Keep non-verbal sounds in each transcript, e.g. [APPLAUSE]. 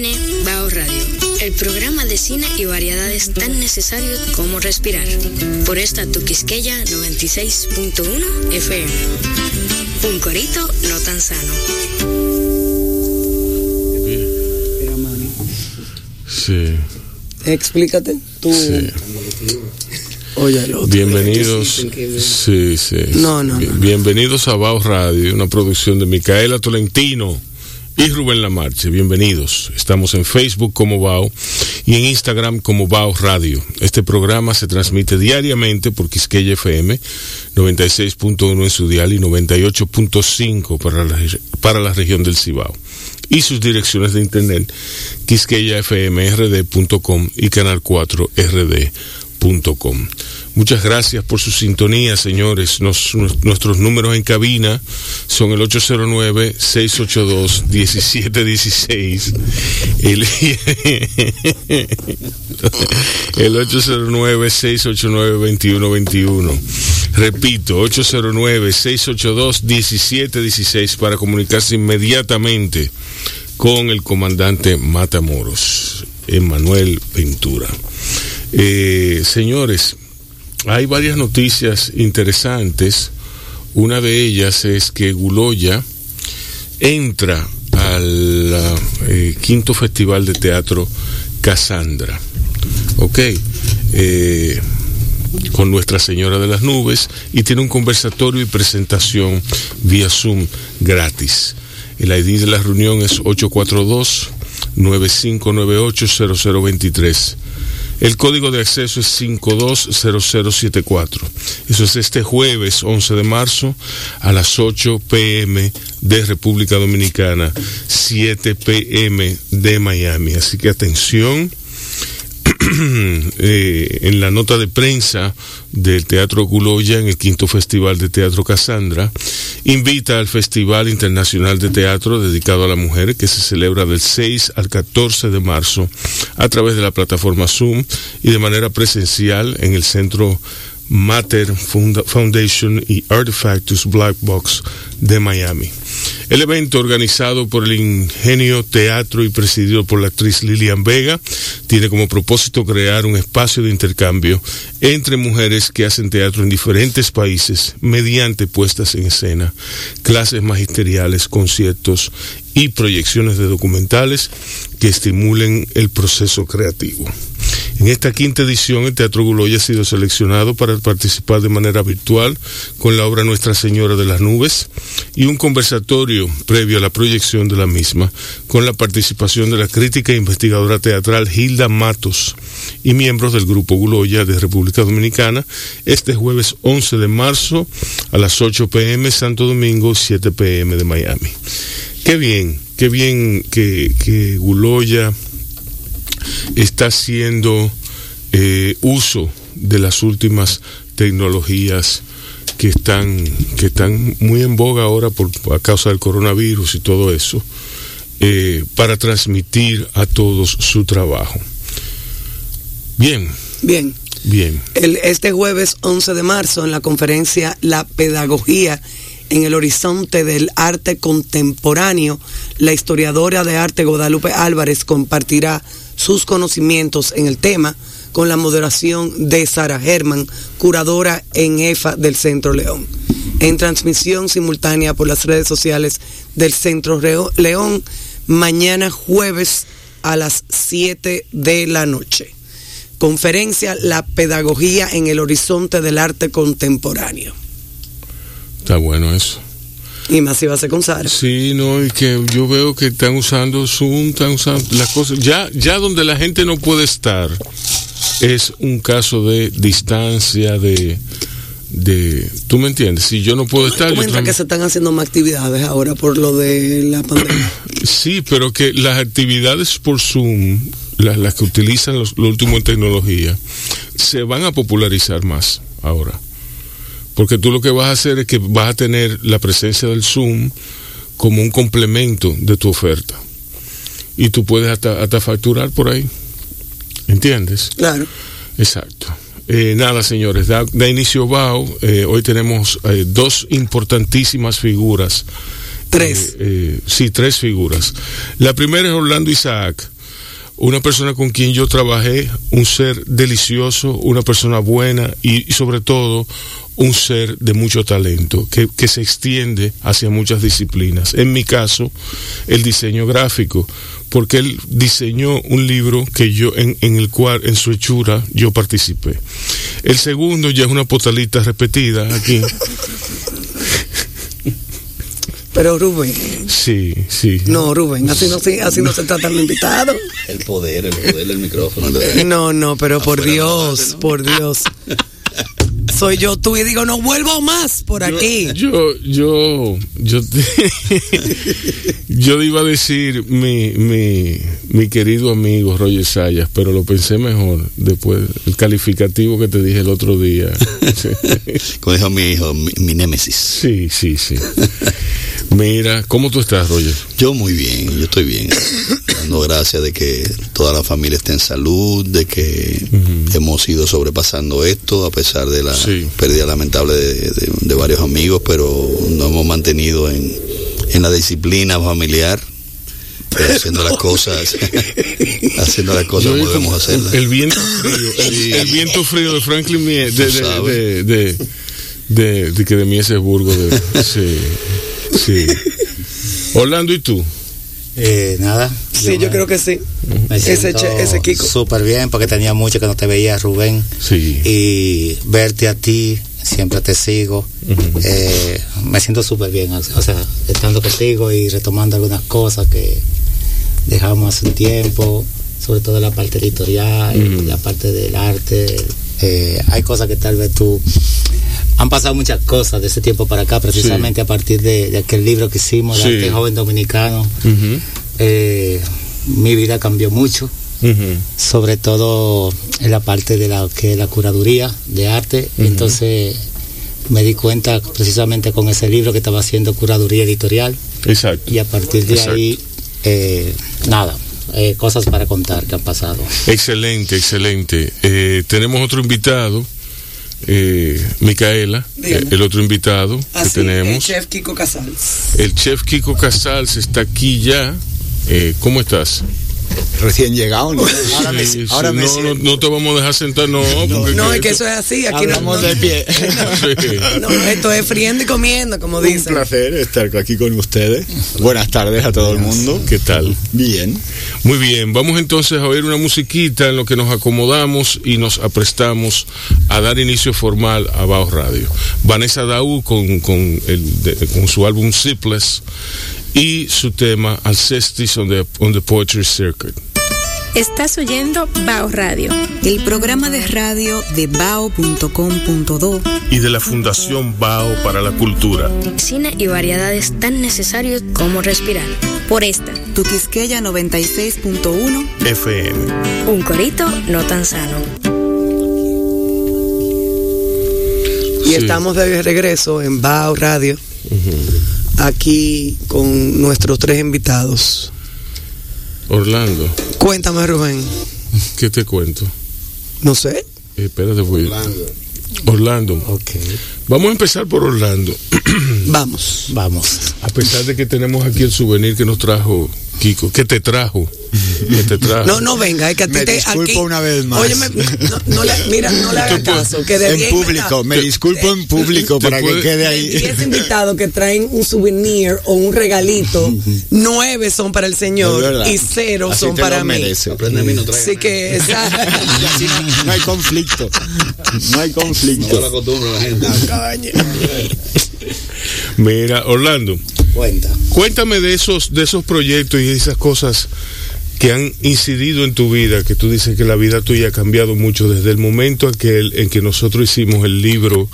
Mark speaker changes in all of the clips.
Speaker 1: viene Bao Radio, el programa de cine y variedades tan necesario como respirar. Por esta Tuquisqueya 96.1 FM. Un corito no tan sano.
Speaker 2: Sí.
Speaker 3: Explícate tú.
Speaker 2: Sí.
Speaker 3: Oye, el otro.
Speaker 2: Bienvenidos. Sí, sí.
Speaker 3: No, no,
Speaker 2: Bien-
Speaker 3: no.
Speaker 2: Bienvenidos a Bao Radio, una producción de Micaela Tolentino y Rubén Lamarche. Bienvenidos. Estamos en Facebook como Bao y en Instagram como Bao Radio. Este programa se transmite diariamente por Quisqueya FM 96.1 en su dial y 98.5 para la, para la región del Cibao. Y sus direcciones de internet quisqueyafmrd.com y canal 4rd.com. Muchas gracias por su sintonía, señores. Nos- nuestros números en cabina son el 809-682-1716, el, [LAUGHS] el 809-689-2121. Repito, 809-682-1716 para comunicarse inmediatamente con el comandante Matamoros, Emanuel Ventura. Eh, señores, hay varias noticias interesantes. Una de ellas es que Guloya entra al eh, quinto festival de teatro Casandra. Ok. Eh, con Nuestra Señora de las Nubes y tiene un conversatorio y presentación vía Zoom gratis. El ID de la reunión es 842-9598-0023. El código de acceso es 520074. Eso es este jueves 11 de marzo a las 8 pm de República Dominicana, 7 pm de Miami. Así que atención. [CLEARS THROAT] eh, en la nota de prensa del Teatro Guloya en el quinto Festival de Teatro Casandra, invita al Festival Internacional de Teatro dedicado a la mujer que se celebra del 6 al 14 de marzo a través de la plataforma Zoom y de manera presencial en el Centro Mater Foundation y Artefactus Black Box de Miami. El evento, organizado por el Ingenio Teatro y presidido por la actriz Lilian Vega, tiene como propósito crear un espacio de intercambio entre mujeres que hacen teatro en diferentes países mediante puestas en escena, clases magisteriales, conciertos y proyecciones de documentales que estimulen el proceso creativo. En esta quinta edición, el Teatro Guloya ha sido seleccionado para participar de manera virtual con la obra Nuestra Señora de las Nubes y un conversatorio previo a la proyección de la misma, con la participación de la crítica e investigadora teatral Hilda Matos y miembros del Grupo Guloya de República Dominicana, este jueves 11 de marzo a las 8 pm Santo Domingo, 7 pm de Miami. Qué bien, qué bien que, que Guloya está haciendo eh, uso de las últimas tecnologías que están, que están muy en boga ahora por, a causa del coronavirus y todo eso, eh, para transmitir a todos su trabajo. Bien,
Speaker 3: Bien.
Speaker 2: bien.
Speaker 3: El, este jueves 11 de marzo en la conferencia La Pedagogía en el Horizonte del Arte Contemporáneo, la historiadora de arte Guadalupe Álvarez compartirá sus conocimientos en el tema con la moderación de Sara Herman, curadora en EFA del Centro León. En transmisión simultánea por las redes sociales del Centro León, mañana jueves a las 7 de la noche. Conferencia La Pedagogía en el Horizonte del Arte Contemporáneo.
Speaker 2: Está bueno eso.
Speaker 3: Y más si va a ser con Sara.
Speaker 2: Sí, no, y que yo veo que están usando Zoom, están usando las cosas. Ya, ya donde la gente no puede estar es un caso de distancia, de, de, ¿tú me entiendes? Si yo no puedo estar,
Speaker 3: que se están haciendo más actividades ahora por lo de la pandemia. [CLEARS THROAT]
Speaker 2: sí, pero que las actividades por Zoom, las, las que utilizan los, lo último en tecnología, se van a popularizar más ahora. Porque tú lo que vas a hacer es que vas a tener la presencia del Zoom como un complemento de tu oferta. Y tú puedes hasta, hasta facturar por ahí. ¿Entiendes?
Speaker 3: Claro.
Speaker 2: Exacto. Eh, nada, señores, da, da inicio BAO. Eh, hoy tenemos eh, dos importantísimas figuras
Speaker 3: Tres.
Speaker 2: Sí, tres figuras. La primera es Orlando Isaac, una persona con quien yo trabajé, un ser delicioso, una persona buena y, sobre todo un ser de mucho talento que, que, se extiende hacia muchas disciplinas. En mi caso, el diseño gráfico, porque él diseñó un libro que yo en, en el cual en su hechura yo participé. El segundo ya es una potalita repetida aquí. [LAUGHS]
Speaker 3: Pero Rubén.
Speaker 2: Sí, sí.
Speaker 3: No, Rubén, así no, así no se [LAUGHS] trata el invitado.
Speaker 4: El poder, el poder del micrófono.
Speaker 3: No, no, pero por Dios, ¿no? por Dios. Soy yo tú y digo, no vuelvo más por aquí.
Speaker 2: Yo, yo, yo, [LAUGHS] yo iba a decir mi, mi, mi querido amigo Roger Sayas, pero lo pensé mejor después, el calificativo que te dije el otro día. [LAUGHS]
Speaker 4: Como dijo mi hijo, mi, mi némesis.
Speaker 2: Sí, sí, sí. Mira, ¿cómo tú estás, Roger?
Speaker 4: Yo muy bien, yo estoy bien. [COUGHS] Dando gracias de que toda la familia esté en salud, de que uh -huh. hemos ido sobrepasando esto a pesar de la sí. pérdida lamentable de, de, de, varios amigos, pero nos hemos mantenido en, en la disciplina familiar. Eh, [LAUGHS] haciendo las cosas haciendo las cosas como debemos hacerlas
Speaker 2: el viento frío el, el, viento frío de Franklin de, de, de, de, de, que de Miesesburgo de, sí, sí. Orlando y tú
Speaker 5: eh, nada.
Speaker 3: Sí, yo, yo creo que sí. Ese, ese Kiko.
Speaker 5: Súper bien, porque tenía mucho que no te veía, Rubén.
Speaker 2: Sí.
Speaker 5: Y verte a ti, siempre te sigo. Uh -huh. eh, me siento súper bien, o sea, estando contigo y retomando algunas cosas que dejamos hace un tiempo, sobre todo la parte editorial, uh -huh. la parte del arte. Eh, hay cosas que tal vez tú han pasado muchas cosas de ese tiempo para acá, precisamente sí. a partir de, de, aquel libro que hicimos, de sí. aquel joven dominicano. Uh -huh. eh, mi vida cambió mucho, uh -huh. sobre todo en la parte de la que la curaduría de arte. Uh -huh. Entonces me di cuenta precisamente con ese libro que estaba haciendo curaduría editorial.
Speaker 2: Exacto.
Speaker 5: Y a partir de
Speaker 2: Exacto.
Speaker 5: ahí, eh, nada, eh, cosas para contar que han pasado.
Speaker 2: Excelente, excelente. Eh, tenemos otro invitado eh, Micaela, el otro invitado
Speaker 3: Así,
Speaker 2: que tenemos.
Speaker 3: El chef Kiko Casals.
Speaker 2: El chef Kiko Casals está aquí ya. Eh, ¿Cómo estás?
Speaker 6: Recién llegado, ¿no?
Speaker 2: Ahora, me, sí, ahora sí, me no, no, no, te vamos a dejar sentar, no.
Speaker 3: No, es que eso es así. Aquí
Speaker 6: Hablamos
Speaker 3: no,
Speaker 6: de pie. [LAUGHS]
Speaker 3: No, esto es friendo y comiendo, como dicen.
Speaker 6: Un placer estar aquí con ustedes. Buenas tardes a todo el mundo.
Speaker 2: ¿Qué tal?
Speaker 6: Bien.
Speaker 2: Muy bien. Vamos entonces a oír una musiquita en lo que nos acomodamos y nos aprestamos a dar inicio formal a Baos Radio. Vanessa Daú con, con, el, de, con su álbum Zipless y su tema Alcestis on the, on the Poetry Circuit.
Speaker 7: Estás oyendo Bao Radio,
Speaker 8: el programa de radio de bao.com.do
Speaker 2: y de la Fundación Bao para la Cultura.
Speaker 1: Cine y variedades tan necesarios como respirar.
Speaker 7: Por esta,
Speaker 8: tu Quisqueya 96.1
Speaker 2: FM.
Speaker 1: Un corito no tan sano.
Speaker 3: Y sí. estamos de regreso en Bao Radio. Uh -huh. Aquí con nuestros tres invitados.
Speaker 2: Orlando.
Speaker 3: Cuéntame, Rubén.
Speaker 2: ¿Qué te cuento?
Speaker 3: No sé.
Speaker 2: Eh, espérate, voy.
Speaker 4: Orlando.
Speaker 2: Orlando.
Speaker 5: Ok.
Speaker 2: Vamos a empezar por Orlando. [CLEARS THROAT]
Speaker 3: Vamos.
Speaker 5: Vamos.
Speaker 2: A pesar de que tenemos aquí el souvenir que nos trajo Kiko, ¿qué te trajo? ¿Qué te trajo?
Speaker 3: No, no venga, es que a ti
Speaker 6: me
Speaker 3: te
Speaker 6: disculpo
Speaker 3: aquí,
Speaker 6: una vez más.
Speaker 3: Oye, me, no, no, le, mira, no le hagas caso. Que de
Speaker 6: en público, me disculpo en público para que quede ahí.
Speaker 3: 10 invitados que traen un souvenir o un regalito, [LAUGHS] nueve son para el señor y cero
Speaker 6: Así
Speaker 3: son para mí.
Speaker 4: No
Speaker 3: Así que esa... [LAUGHS]
Speaker 6: no hay conflicto. No hay conflicto.
Speaker 4: No la acostumbro la gente.
Speaker 2: Mira, Orlando.
Speaker 5: Cuenta.
Speaker 2: Cuéntame de esos, de esos proyectos y esas cosas que han incidido en tu vida, que tú dices que la vida tuya ha cambiado mucho desde el momento aquel en que nosotros hicimos el libro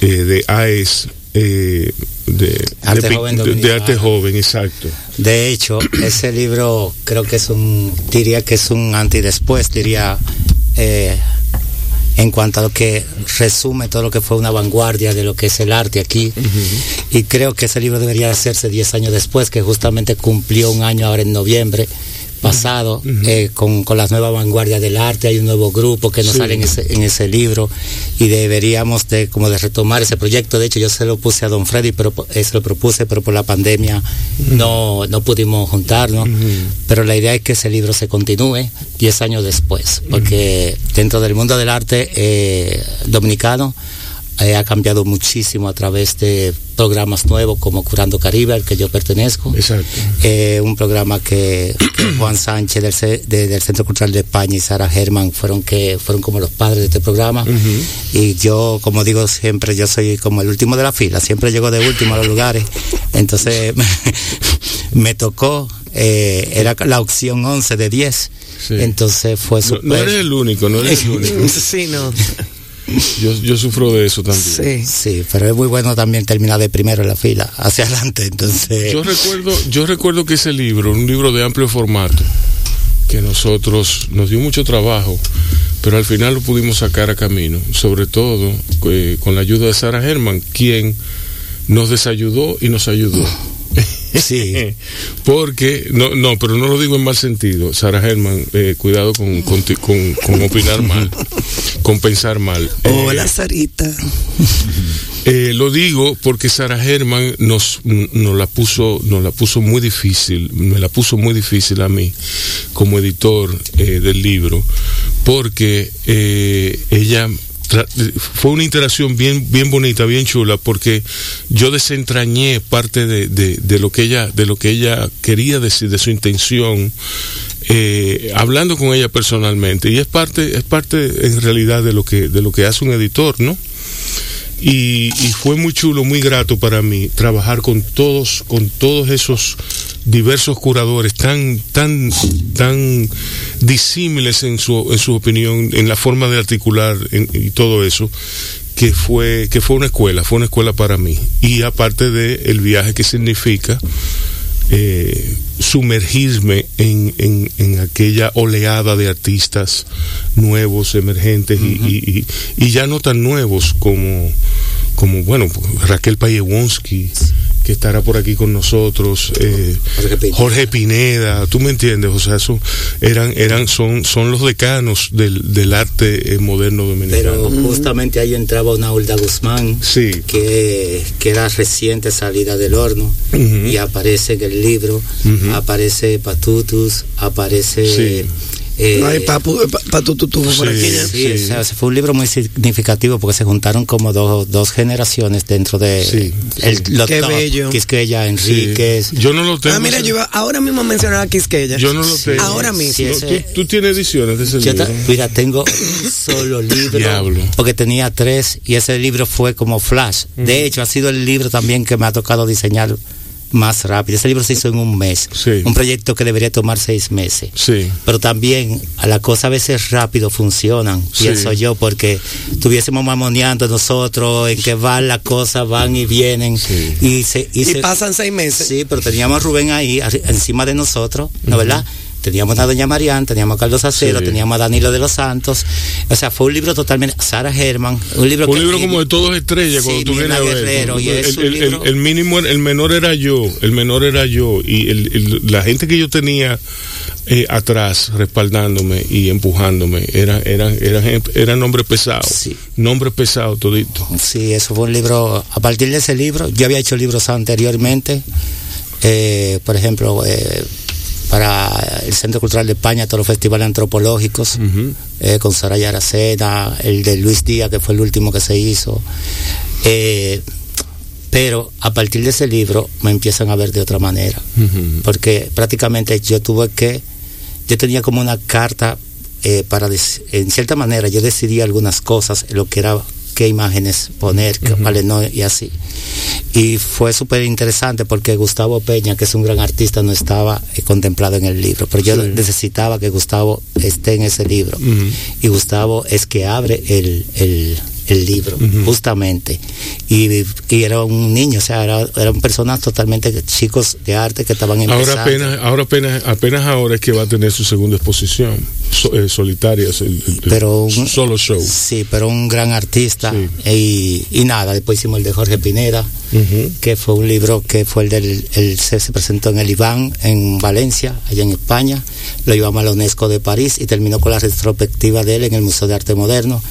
Speaker 2: eh, de AES. Eh, de,
Speaker 5: arte
Speaker 2: de,
Speaker 5: joven
Speaker 2: de, de, arte joven, exacto.
Speaker 5: De hecho, ese libro creo que es un, diría que es un anti después, diría, eh, en cuanto a lo que resume todo lo que fue una vanguardia de lo que es el arte aquí. Uh -huh. Y creo que ese libro debería hacerse 10 años después, que justamente cumplió un año ahora en noviembre, pasado, eh, con, con, las nuevas vanguardias del arte, hay un nuevo grupo que nos sale en ese, en ese libro y deberíamos de como de retomar ese proyecto. De hecho, yo se lo puse a Don Freddy, pero eh, se lo propuse, pero por la pandemia no, no pudimos juntarnos. Pero la idea es que ese libro se continúe 10 años después, porque dentro del mundo del arte eh, dominicano, eh, ha cambiado muchísimo a través de programas nuevos como Curando Caribe, al que yo pertenezco.
Speaker 2: Exacto.
Speaker 5: Eh, un programa que, [CLEARS THROAT] Juan Sánchez del, Centro Cultural de España y Sara Germán fueron que fueron como los padres de este programa. Y yo, como digo siempre, yo soy como el último de la fila, siempre llego de último a los lugares. Entonces [LAUGHS] me tocó, eh, era la opción 11 de 10. Entonces fue
Speaker 2: super... no, eres el único, no eres el único. [LAUGHS]
Speaker 3: sí, no.
Speaker 2: Yo, yo sufro de eso también.
Speaker 5: Sí, sí, pero es muy bueno también terminar de primero en la fila, hacia adelante, entonces...
Speaker 2: Yo recuerdo, yo recuerdo que ese libro, un libro de amplio formato, que nosotros nos dio mucho trabajo, pero al final lo pudimos sacar a camino, sobre todo eh, con la ayuda de Sara Herman, quien nos desayudó y nos ayudó. [LAUGHS]
Speaker 5: Sí.
Speaker 2: Porque, no, no, pero no lo digo en mal sentido. Sara Germán, eh, cuidado con, con, con, opinar mal, con pensar mal.
Speaker 3: Hola, Sarita.
Speaker 2: Eh, lo digo porque Sara Germán nos, nos, la puso, nos la puso muy difícil, me la puso muy difícil a mí como editor eh, del libro, porque ella fue una interacción bien, bien bonita, bien chula, porque yo desentrañé parte de, de, lo que ella, de lo que ella quería decir, de su intención, eh, hablando con ella personalmente. Y es parte, es parte en realidad de lo que, de lo que hace un editor, ¿no? Y, y, fue muy chulo, muy grato para mí trabajar con todos, con todos esos diversos curadores tan, tan, tan disímiles en su, en su opinión, en la forma de articular y todo eso, que fue, que fue una escuela, fue una escuela para mí. Y aparte de el viaje que significa eh, sumergirme en, en, aquella oleada de artistas nuevos, emergentes y, y, ya no tan nuevos como, como bueno, Raquel Payewonsky que estará por aquí con nosotros, eh, Jorge, Pineda. tú me entiendes, o sea, eso eran, eran, son, son los decanos del, del arte eh, moderno dominicano.
Speaker 5: Pero justamente ahí entraba una Hulda Guzmán,
Speaker 2: sí.
Speaker 5: que, que era reciente salida del horno, y aparece en el libro, aparece Patutus, aparece
Speaker 3: eh, por aquí.
Speaker 5: Sí, fue un libro muy significativo porque se juntaron como dos, dos generaciones dentro de
Speaker 3: sí,
Speaker 5: el,
Speaker 3: Qué bello.
Speaker 5: Quisqueya, Enríquez.
Speaker 2: Yo no lo tengo.
Speaker 3: Ah, mira, yo ahora mismo mencionar a Quisqueya.
Speaker 2: Yo no lo tengo.
Speaker 3: Ahora mismo.
Speaker 2: ¿Tú, tienes ediciones de ese libro?
Speaker 5: mira, tengo [COUGHS] solo libro.
Speaker 2: Diablo.
Speaker 5: Porque tenía tres y ese libro fue como flash. De hecho, ha sido el libro también que me ha tocado diseñar más rápido. Ese libro se hizo en un mes. Un proyecto que debería tomar seis meses.
Speaker 2: Sí.
Speaker 5: Pero también a la cosa a veces rápido funcionan, pienso yo, porque estuviésemos mamoneando nosotros en que van las cosas, van y vienen. Y, se,
Speaker 3: y, pasan seis meses.
Speaker 5: Sí, pero teníamos a Rubén ahí, encima de nosotros, ¿no verdad? Teníamos a Doña Marián, teníamos a Carlos Acero, teníamos a Danilo de los Santos. O sea, fue un libro totalmente. Sara Germán, un libro.
Speaker 2: Un libro como de todos estrellas cuando tú el, mínimo, el menor era yo, el menor era yo. Y la gente que yo tenía eh, atrás respaldándome y empujándome era, eran, eran, eran nombres pesados. Sí. Nombres pesados todito.
Speaker 5: Sí, eso fue un libro. A partir de ese libro, yo había hecho libros anteriormente. Eh, por ejemplo, eh, para el Centro Cultural de España, todos los festivales antropológicos, eh, con Saraya Aracena, el de Luis Díaz, que fue el último que se hizo. Eh, pero a partir de ese libro me empiezan a ver de otra manera, porque prácticamente yo tuve que, yo tenía como una carta eh, para, en cierta manera, yo decidí algunas cosas, lo que era qué imágenes poner, qué no, y así. Y fue súper interesante porque Gustavo Peña, que es un gran artista, no estaba eh, contemplado en el libro, pero yo necesitaba que Gustavo esté en ese libro. Y Gustavo es que abre el, el libro, justamente. Y, era un niño, o sea, eran personas totalmente chicos de arte que estaban
Speaker 2: empezando. Ahora apenas, ahora apenas, apenas ahora es que va a tener su segunda exposición, eh, solitaria,
Speaker 5: pero un,
Speaker 2: solo show.
Speaker 5: Sí, pero un gran artista. Y, y, nada, después hicimos el de Jorge Pineda, que fue un libro que fue el del, el, se, presentó en el Iván, en Valencia, allá en España. Lo llevamos a la UNESCO de París y terminó con la retrospectiva de él en el Museo de Arte Moderno.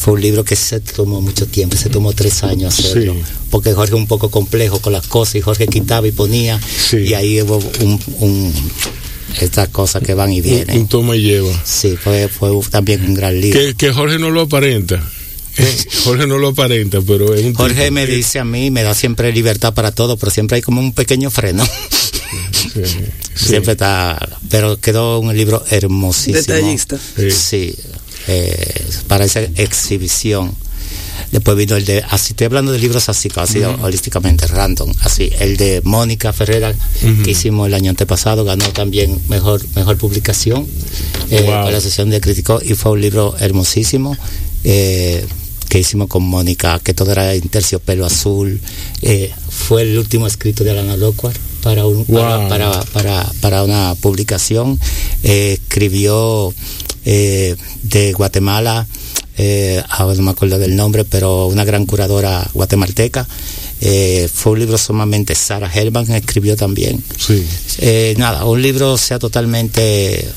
Speaker 5: Fue un libro que se tomó mucho tiempo, se tomó tres años hacerlo. Porque Jorge un poco complejo con las cosas y Jorge quitaba y ponía. Y ahí hubo un, estas cosas que van y vienen.
Speaker 2: Un, toma y lleva.
Speaker 5: Sí, fue, fue también un gran libro.
Speaker 2: que Jorge no lo aparenta. [LAUGHS] Jorge no lo aparenta, pero es un
Speaker 5: Jorge me dice a mí, me da siempre libertad para todo, pero siempre hay como un pequeño freno. [LAUGHS] Siempre está, pero quedó un libro hermosísimo.
Speaker 3: Detallista.
Speaker 5: Sí, eh, para esa exhibición. Después vino el de, así estoy hablando de libros así, casi holísticamente random, así, el de Mónica Ferrera, que hicimos el año antepasado, ganó también mejor, mejor publicación eh, con la sesión de crítico y fue un libro hermosísimo. Eh, que hicimos con Mónica, que todo era en terciopelo azul. Eh, fue el último escrito de Alana Locuar para, un, para, para, para, una publicación. Escribió eh, de Guatemala, ahora no me acuerdo del nombre, pero una gran curadora guatemalteca. fue un libro sumamente Sara Helman escribió también.
Speaker 2: Sí.
Speaker 5: nada, un libro sea totalmente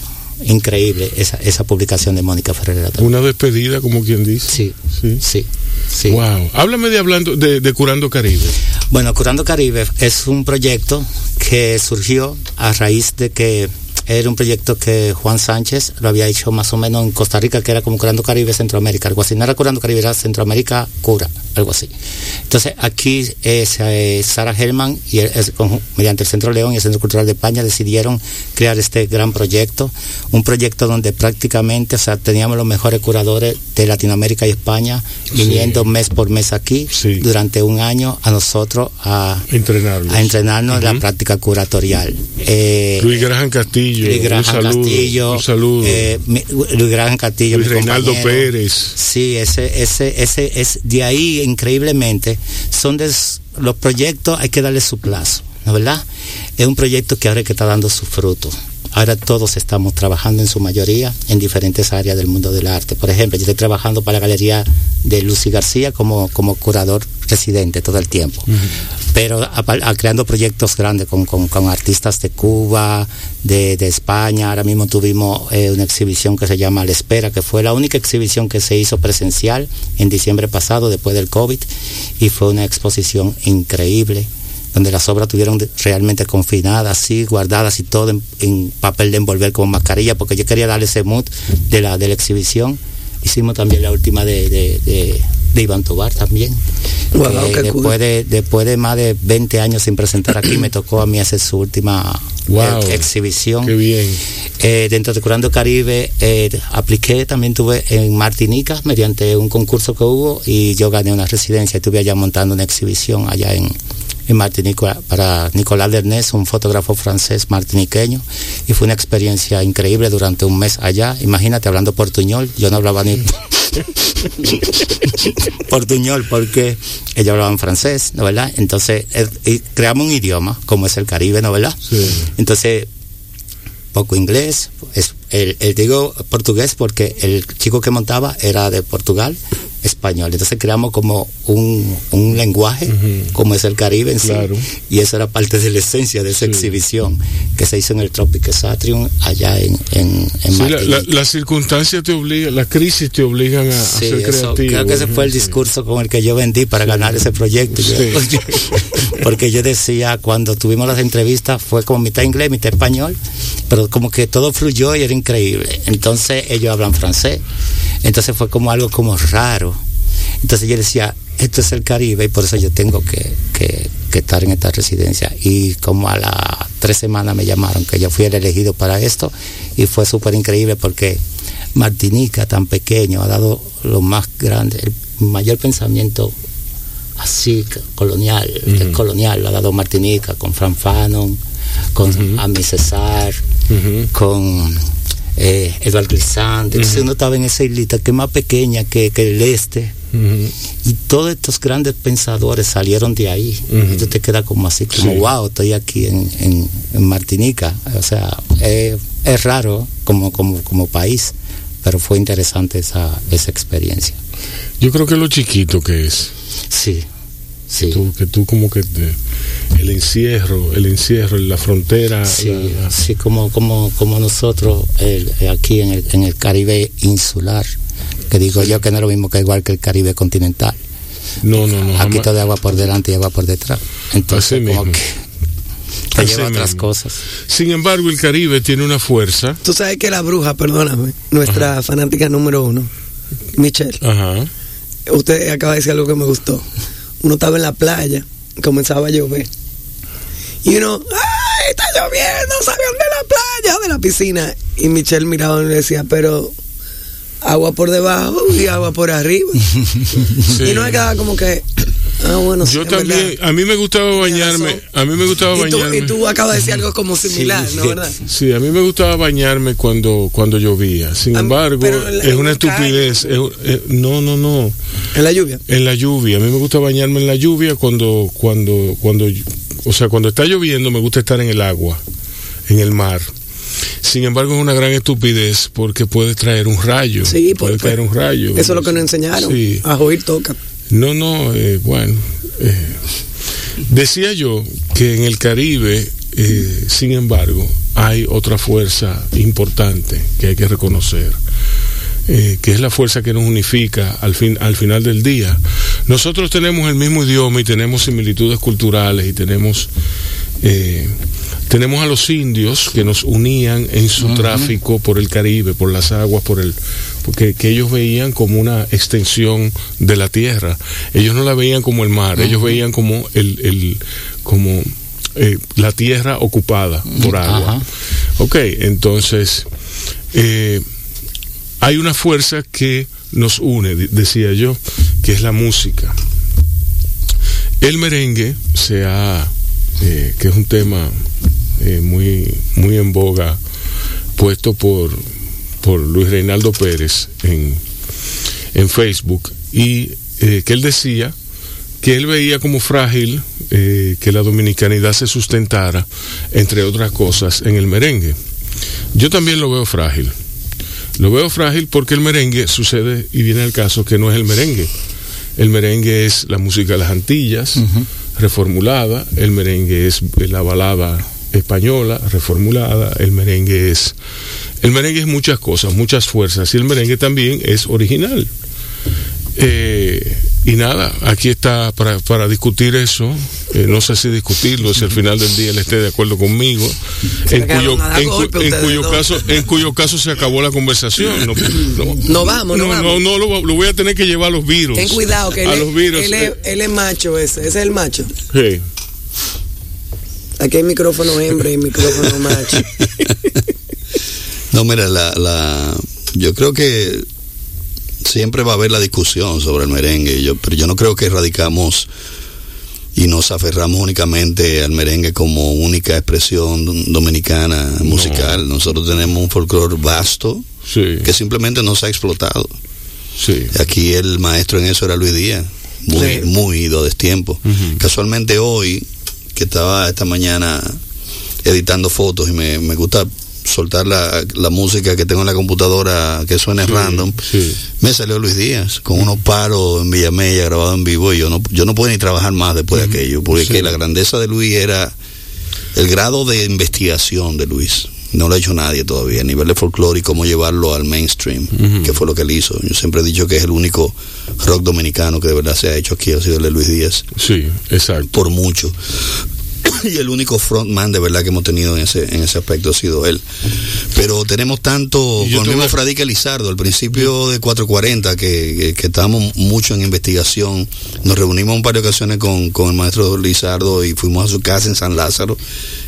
Speaker 5: increíble esa, esa publicación de Mónica Ferreira.
Speaker 2: Una despedida, como quien dice.
Speaker 5: Sí, sí, sí.
Speaker 2: Wow. Háblame de hablando de, de, Curando Caribe.
Speaker 5: Bueno, Curando Caribe es un proyecto que surgió a raíz de que era un proyecto que Juan Sánchez lo había hecho más o menos en Costa Rica, que era como Curando Caribe, Centroamérica, algo así. No era Curando Caribe, era Centroamérica Cura, algo así. Entonces, aquí eh, Sara Germán y mediante el Centro León y el Centro Cultural de España decidieron crear este gran proyecto, un proyecto donde prácticamente, o sea, teníamos los mejores curadores de Latinoamérica y España viniendo mes por mes aquí durante un año a nosotros a, a entrenarnos en la práctica curatorial.
Speaker 2: Eh, Luis Graham Castillo
Speaker 5: Luis Graham Castillo,
Speaker 2: un saludo.
Speaker 5: Eh, Luis Graham Castillo,
Speaker 2: Luis Reinaldo Pérez.
Speaker 5: Sí, ese, ese, ese, es de ahí increíblemente son de los proyectos hay que darle su plazo, ¿no verdad? Es un proyecto que ahora que está dando su fruto. Ahora todos estamos trabajando en su mayoría en diferentes áreas del mundo del arte. Por ejemplo, yo estoy trabajando para la Galería de Lucy García como, como curador residente todo el tiempo. Pero creando proyectos grandes con, con, artistas de Cuba, de, de, España. Ahora mismo tuvimos eh, una exhibición que se llama La Espera, que fue la única exhibición que se hizo presencial en diciembre pasado, después del COVID, y fue una exposición increíble donde las obras tuvieron realmente confinadas, así, guardadas y todo en, papel de envolver como mascarilla, porque yo quería darle ese mood de la, de la exhibición. Hicimos también la última de, de, Iván Tobar también. después, de, después de más de 20 años sin presentar aquí, me tocó a mí hacer su última eh, exhibición.
Speaker 2: Qué bien.
Speaker 5: Eh, dentro de Curando Caribe eh, apliqué, también tuve en Martinica mediante un concurso que hubo y yo gané una residencia. Estuve allá montando una exhibición allá en, en Martinica para Nicolás Dernés, un fotógrafo francés martiniqueño, y fue una experiencia increíble durante un mes allá. Imagínate hablando portuñol, yo no hablaba ni [LAUGHS] portuñol porque ellos hablaban francés, ¿no verdad? Entonces creamos un idioma, como es el Caribe, ¿no verdad? Entonces, poco inglés, es, el, digo portugués porque el chico que montaba era de Portugal español. Entonces creamos como un, un lenguaje, como es el Caribe en sí. Y eso era parte de la esencia de esa exhibición que se hizo en el Tropic Satrium allá en, en,
Speaker 2: en Las circunstancias te obligan, las crisis te obligan a, ser creativo.
Speaker 5: Creo que ese fue el discurso con el que yo vendí para ganar ese proyecto. Porque yo decía, cuando tuvimos las entrevistas, fue como mitad inglés, mitad español, pero como que todo fluyó y era increíble. Entonces ellos hablan francés. Entonces fue como algo como raro. Entonces yo decía, esto es el Caribe y por eso yo tengo que, estar en esta residencia. Y como a las tres semanas me llamaron que yo fui el elegido para esto y fue súper increíble porque Martinica, tan pequeño, ha dado lo más grande, el mayor pensamiento así colonial, colonial, lo ha dado Martinica con Fran Fanon, con Ami César, con eh, Eduardo Glissante. Entonces uno estaba en esa islita que es más pequeña que, el este. Y todos estos grandes pensadores salieron de ahí. Y tú te quedas como así, como, wow, estoy aquí en, Martinica. O sea, es raro como, como, como país, pero fue interesante esa, esa experiencia.
Speaker 2: Yo creo que lo chiquito que es.
Speaker 5: Sí, sí.
Speaker 2: que tú como que el encierro, el encierro en la frontera.
Speaker 5: Sí, como, como, como nosotros aquí en el, en el Caribe insular, que digo yo que no es lo mismo que igual que el Caribe continental.
Speaker 2: No, no, no.
Speaker 5: Aquí todo de agua por delante y agua por detrás. Entonces, como que te lleva otras cosas.
Speaker 2: Sin embargo, el Caribe tiene una fuerza.
Speaker 3: Tú sabes que la bruja, perdóname, nuestra fanática número uno, Michelle.
Speaker 2: Ajá.
Speaker 3: Usted acaba de decir algo que me gustó. Uno estaba en la playa, comenzaba a llover. Y uno, ¡ay, está lloviendo! ¡Salgan de la playa, de la piscina! Y Michelle miraba y le decía, pero agua por debajo y agua por arriba. [LAUGHS] Y no quedaba como que, ah, bueno,
Speaker 2: Yo también, a mí me gustaba bañarme, a mí me gustaba bañarme.
Speaker 3: Y tú acabas de decir algo como similar, ¿no verdad?
Speaker 2: Sí, a mí me gustaba bañarme cuando cuando llovía. Sin embargo, es una estupidez. no, no, no.
Speaker 3: ¿En la lluvia?
Speaker 2: En la lluvia. A mí me gusta bañarme en la lluvia cuando, cuando, cuando, o sea, cuando está lloviendo me gusta estar en el agua, en el mar. Sin embargo, es una gran estupidez porque puede traer un rayo. Sí, puede traer un rayo.
Speaker 3: Eso es lo que nos enseñaron. Sí. A oír toca.
Speaker 2: No, no, eh, bueno. Eh, decía yo que en el Caribe, eh, sin embargo, hay otra fuerza importante que hay que reconocer. que es la fuerza que nos unifica al, fin, al final del día. Nosotros tenemos el mismo idioma y tenemos similitudes culturales y tenemos tenemos a los indios que nos unían en su tráfico por el Caribe, por las aguas, por el porque que ellos veían como una extensión de la tierra. Ellos no la veían como el mar, ellos veían como el, el como eh, la tierra ocupada por agua. Ok, entonces eh, hay una fuerza que nos une, decía yo, que es la música. El merengue se ha, eh, que es un tema muy, muy en boga, puesto por, por Luis Reinaldo Pérez en, en Facebook, y eh, que él decía que él veía como frágil eh, que la dominicanidad se sustentara, entre otras cosas, en el merengue. Yo también lo veo frágil. Lo veo frágil porque el merengue sucede y viene el caso que no es el merengue. El merengue es la música de las Antillas, reformulada. El merengue es la balada española, reformulada, el merengue es... El merengue es muchas cosas, muchas fuerzas, y el merengue también es original. Eh, y nada, aquí está para, discutir eso. Eh, no sé si discutirlo, si al final del día él esté de acuerdo conmigo. En cuyo, caso, en cuyo caso se acabó la conversación.
Speaker 3: No, vamos, no,
Speaker 2: no, no, lo, voy a tener que llevar a los virus.
Speaker 3: Ten cuidado, que él, los virus, él, es, él, es, macho ese, ese es el macho.
Speaker 2: Sí.
Speaker 3: Aquí hay micrófono hembra y micrófono macho. [LAUGHS]
Speaker 4: no, mira, la, la, yo creo que siempre va a haber la discusión sobre el merengue, yo, pero yo no creo que radicamos y nos aferramos únicamente al merengue como única expresión dominicana musical. Nosotros tenemos un folclore vasto que simplemente no se ha explotado.
Speaker 2: Sí.
Speaker 4: Aquí el maestro en eso era Luis Díaz, muy, muy ido de tiempo. Casualmente hoy que estaba esta mañana editando fotos y me, gusta soltar la, música que tengo en la computadora que suene random, me salió Luis Díaz con unos paros en Villamella grabado en vivo y yo no, yo no puedo ni trabajar más después de aquello, porque la grandeza de Luis era el grado de investigación de Luis. No lo ha hecho nadie todavía, a nivel de folclore y cómo llevarlo al mainstream, que fue lo que él hizo. Yo siempre he dicho que es el único rock dominicano que de verdad se ha hecho aquí, ha sido el de Luis Díaz.
Speaker 2: Sí, exacto.
Speaker 4: Por mucho. [COUGHS] y el único frontman de verdad que hemos tenido en ese, en ese aspecto ha sido él. Pero tenemos tanto, con el mismo Fradique Lizardo, al principio de 440, que, que, estábamos mucho en investigación, nos reunimos un par de ocasiones con, con el maestro Lizardo y fuimos a su casa en San Lázaro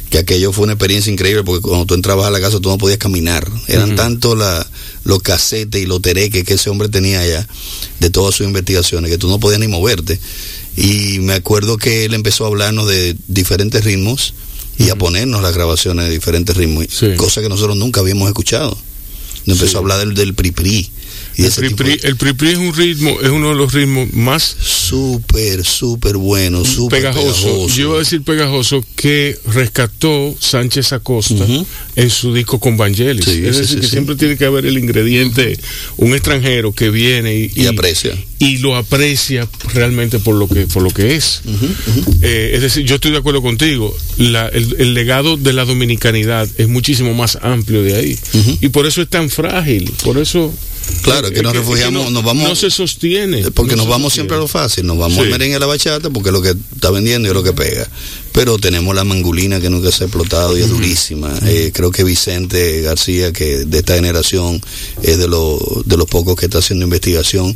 Speaker 4: que aquello fue una experiencia increíble porque cuando tú entrabas a la casa tú no podías caminar. Eran tanto la, los casetes y los tereques que ese hombre tenía allá de todas sus investigaciones que tú no podías ni moverte. Y me acuerdo que él empezó a hablarnos de diferentes ritmos y a ponernos las grabaciones de diferentes ritmos, cosa que nosotros nunca habíamos escuchado. empezó a hablar del, del PRI-PRI.
Speaker 2: El, pri el pri es un ritmo, es uno de los ritmos más
Speaker 4: súper, súper bueno, súper
Speaker 2: pegajoso. Yo iba a decir pegajoso que rescató Sánchez Acosta en su disco con Vangelis. es decir, que siempre tiene que haber el ingrediente, un extranjero que viene y,
Speaker 4: y, aprecia.
Speaker 2: Y lo aprecia realmente por lo que, por lo que es. Eh, es decir, yo estoy de acuerdo contigo. La, el, el, legado de la dominicanidad es muchísimo más amplio de ahí. Y por eso es tan frágil. Por eso.
Speaker 4: Claro, que nos refugiamos, nos vamos.
Speaker 2: No se sostiene.
Speaker 4: Porque nos vamos siempre a lo fácil, nos vamos al merengue a la bachata porque es lo que está vendiendo y es lo que pega. Pero tenemos la mangulina que nunca se ha explotado y es durísima. Eh, creo que Vicente García, que de esta generación es de, lo, de los pocos que está haciendo investigación,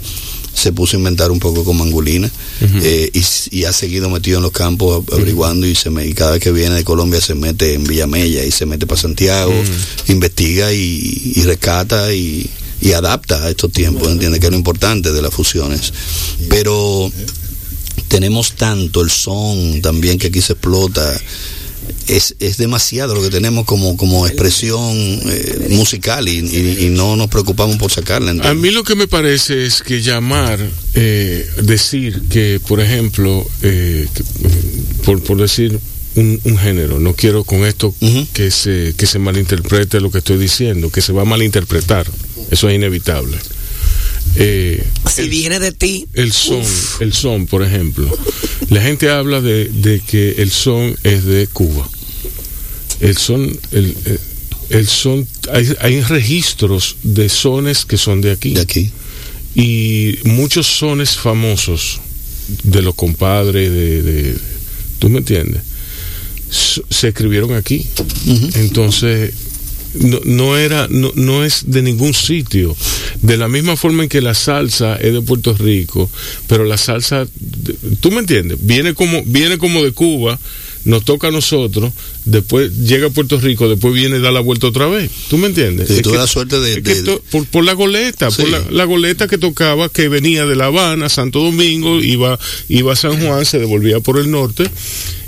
Speaker 4: se puso a inventar un poco con mangulina eh, y, ha seguido metido en los campos averiguando y, se me, y cada vez que viene de Colombia se mete en Villamella y se mete para Santiago, investiga y, y rescata y y adapta a estos tiempos, entiende que es lo importante de las fusiones. Pero tenemos tanto el son también que aquí se explota. Es, es demasiado lo que tenemos como, como expresión eh, musical y, y, no nos preocupamos por sacarla.
Speaker 2: A mí lo que me parece es que llamar, eh, decir que, por ejemplo, eh, que, por, por decir un, un, género. No quiero con esto uh -huh. que, se, que se malinterprete lo que estoy diciendo, que se va a malinterpretar. Eso es inevitable. Eh,
Speaker 3: si el, viene de ti.
Speaker 2: El son, uf. el son, por ejemplo. La gente habla de, de, que el son es de Cuba. El son, el, el son, hay, hay, registros de sones que son de aquí.
Speaker 4: De aquí.
Speaker 2: Y muchos sones famosos de los compadres, de, de ¿tú me entiendes? se escribieron aquí. Uh -huh. Entonces, no, no era, no, no, es de ningún sitio. De la misma forma en que la salsa es de Puerto Rico, pero la salsa, tú me entiendes, viene como, viene como de Cuba, nos toca a nosotros, después llega a Puerto Rico, después viene y da la vuelta otra vez. ¿Tú me entiendes?
Speaker 4: Sí, tuve la suerte de... de...
Speaker 2: To, por, por, la goleta, sí. por la, la, goleta que tocaba, que venía de La Habana, Santo Domingo, iba, iba a San Juan, se devolvía por el norte.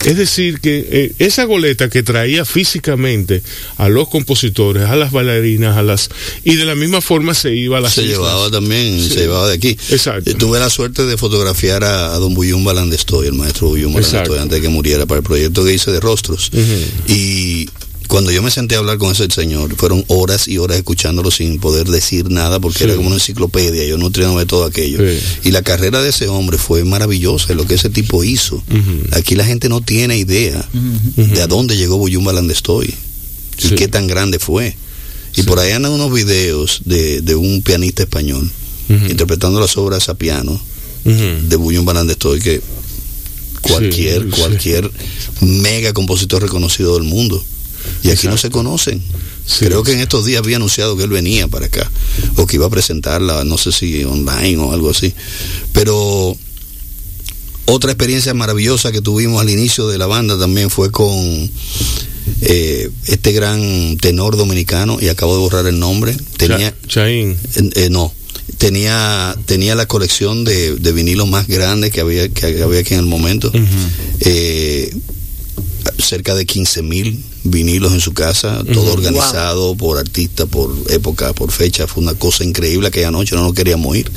Speaker 2: Es decir, que eh, esa goleta que traía físicamente a los compositores, a las bailarinas, a las y de la misma forma se iba a las
Speaker 4: Se islas. llevaba también, sí. se llevaba de aquí.
Speaker 2: Exacto.
Speaker 4: Eh, tuve la suerte de fotografiar a, a don Buyumba Landestoy, el maestro Buyumba Landestoy, antes de que muriera para el proyecto que hice de Rostros. Uh -huh. Y cuando yo me senté a hablar con ese señor, fueron horas y horas escuchándolo sin poder decir nada porque sí. era como una enciclopedia, yo nutriéndome de todo aquello. Sí. Y la carrera de ese hombre fue maravillosa, lo que ese tipo hizo. Uh -huh. Aquí la gente no tiene idea uh -huh. de a dónde llegó Buyumba Landestoy sí. y qué tan grande fue. Y por ahí andan unos videos de, de un pianista español interpretando las obras a piano de Buyumba Landestoy que cualquier, cualquier mega compositor reconocido del mundo y aquí Exacto. no se conocen. Sí, Creo que en estos días había anunciado que él venía para acá o que iba a presentarla, no sé si online o algo así. Pero otra experiencia maravillosa que tuvimos al inicio de la banda también fue con eh, este gran tenor dominicano y acabo de borrar el nombre. Tenía
Speaker 2: Chaín.
Speaker 4: Eh, eh, no. Tenía, tenía la colección de, de vinilos más grande que había, que había aquí en el momento. Uh -huh. cerca de 15 mil vinilos en su casa, todo uh -huh. organizado wow. por artista, por época, por fecha. Fue una cosa increíble aquella noche, no nos queríamos ir,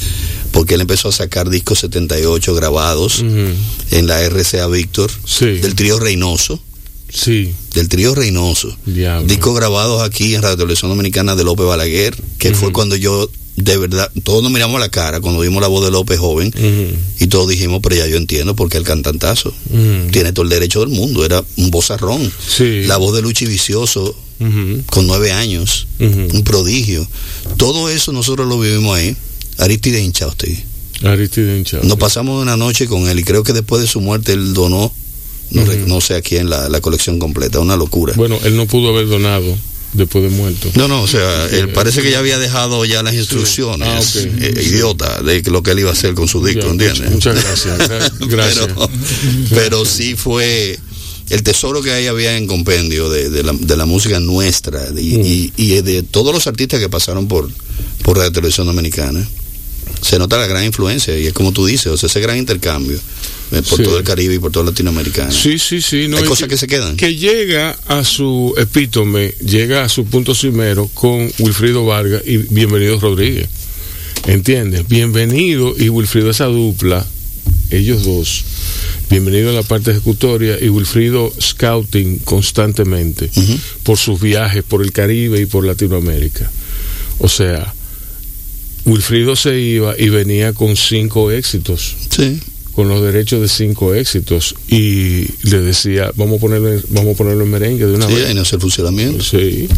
Speaker 4: porque él empezó a sacar discos 78 grabados uh -huh. en la RCA Víctor,
Speaker 2: sí.
Speaker 4: del trío Reynoso.
Speaker 2: Sí.
Speaker 4: Del trío Reynoso.
Speaker 2: Diablo.
Speaker 4: Discos grabados aquí en Radio Televisión Dominicana de López Balaguer, que uh -huh. fue cuando yo de verdad, todos nos miramos a la cara cuando vimos la voz de López joven uh -huh. y todos dijimos, pero ya yo entiendo porque el cantantazo uh -huh. tiene todo el derecho del mundo, era un bozarrón.
Speaker 2: Sí.
Speaker 4: La voz de Luchi Vicioso uh -huh. con nueve años, un prodigio. Todo eso nosotros lo vivimos ahí. Aristide Inchausti.
Speaker 2: Aristide Inchausti.
Speaker 4: Nos pasamos una noche con él y creo que después de su muerte él donó, no, no sé a quién, la, la colección completa, una locura.
Speaker 2: Bueno, él no pudo haber donado después de muerto.
Speaker 4: No, no, o sea, él parece que ya había dejado ya las instrucciones, sí. ah, okay. eh, idiota, de lo que él iba a hacer con su disco, ¿entiendes?
Speaker 2: Muchas gracias. [LAUGHS] gracias.
Speaker 4: pero, [LAUGHS] pero, sí fue el tesoro que ahí había en compendio de, de, la, de la, música nuestra y, mm. y, y, de todos los artistas que pasaron por, por la televisión dominicana. Se nota la gran influencia y es como tú dices, o sea, ese gran intercambio. Eh, por todo el Caribe y por todo Latinoamérica.
Speaker 2: Sí, sí, sí.
Speaker 4: No, Hay cosas que, se quedan.
Speaker 2: Que llega a su epítome, llega a su punto cimero con Wilfrido Vargas y Bienvenido Rodríguez. ¿Entiendes? Bienvenido y Wilfrido, esa dupla, ellos dos. Bienvenido a la parte ejecutoria y Wilfrido scouting constantemente por sus viajes por el Caribe y por Latinoamérica. O sea, Wilfrido se iba y venía con cinco éxitos.
Speaker 4: Sí.
Speaker 2: Con los derechos de cinco éxitos. Y le decía, vamos a ponerlo, vamos a ponerlo en merengue de una
Speaker 4: sí,
Speaker 2: vez.
Speaker 4: Sí, no el fusilamiento.
Speaker 2: Sí.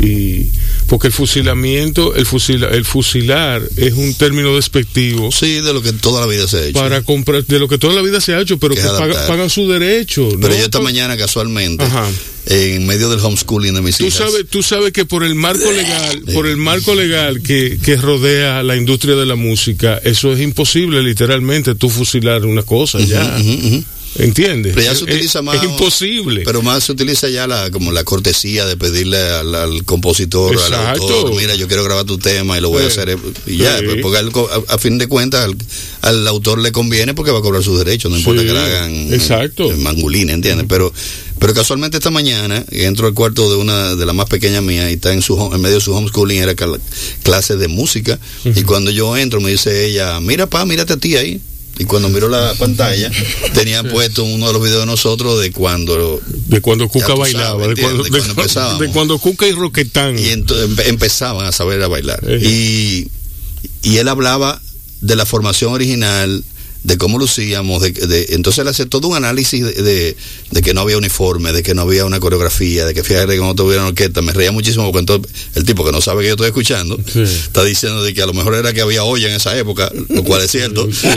Speaker 2: Y porque el fusilamiento, el fusila, el fusilar es un término despectivo.
Speaker 4: Sí, de lo que toda la vida se ha hecho.
Speaker 2: Para comprar, de lo que toda la vida se ha hecho, pero que, pagan su derecho.
Speaker 4: Pero yo esta mañana casualmente, en medio del homeschooling de mis
Speaker 2: tú
Speaker 4: hijas.
Speaker 2: Sabes, tú sabes que por el marco legal, por el marco legal que, que rodea la industria de la música, eso es imposible literalmente, tú fusilar una cosa ya. ¿Entiendes?
Speaker 4: Pero ya se utiliza
Speaker 2: es,
Speaker 4: más.
Speaker 2: Es imposible.
Speaker 4: Pero más se utiliza ya la, como la cortesía de pedirle al, al compositor,
Speaker 2: Exacto.
Speaker 4: al autor, mira, yo quiero grabar tu tema y lo voy sí. a hacer. Y ya, sí. porque al, a, a, fin de cuentas al, al, autor le conviene porque va a cobrar sus derechos, no importa que le hagan
Speaker 2: Exacto.
Speaker 4: En mangulina, ¿entiendes? Pero pero casualmente esta mañana entro al cuarto de una de la más pequeña mía y está en su en medio de su homeschooling era clase de música uh -huh. y cuando yo entro me dice ella, "Mira, pa, mírate a ti ahí." Y cuando miró la pantalla tenían puesto uno de los videos de nosotros de cuando
Speaker 2: de cuando Cuca bailaba
Speaker 4: sabes,
Speaker 2: de, cuando,
Speaker 4: de, cuando, empezábamos
Speaker 2: de cuando Cuca y Roquetán.
Speaker 4: Y empe empezaban a saber a bailar. Y, y él hablaba de la formación original de cómo lucíamos, de, de, entonces él hace todo un análisis de, de, de, que no había uniforme, de que no había una coreografía, de que fíjate que no tuviera orquesta, me reía muchísimo porque entonces el tipo que no sabe que yo estoy escuchando, sí. está diciendo de que a lo mejor era que había olla en esa época, lo cual es cierto, [LAUGHS] sí.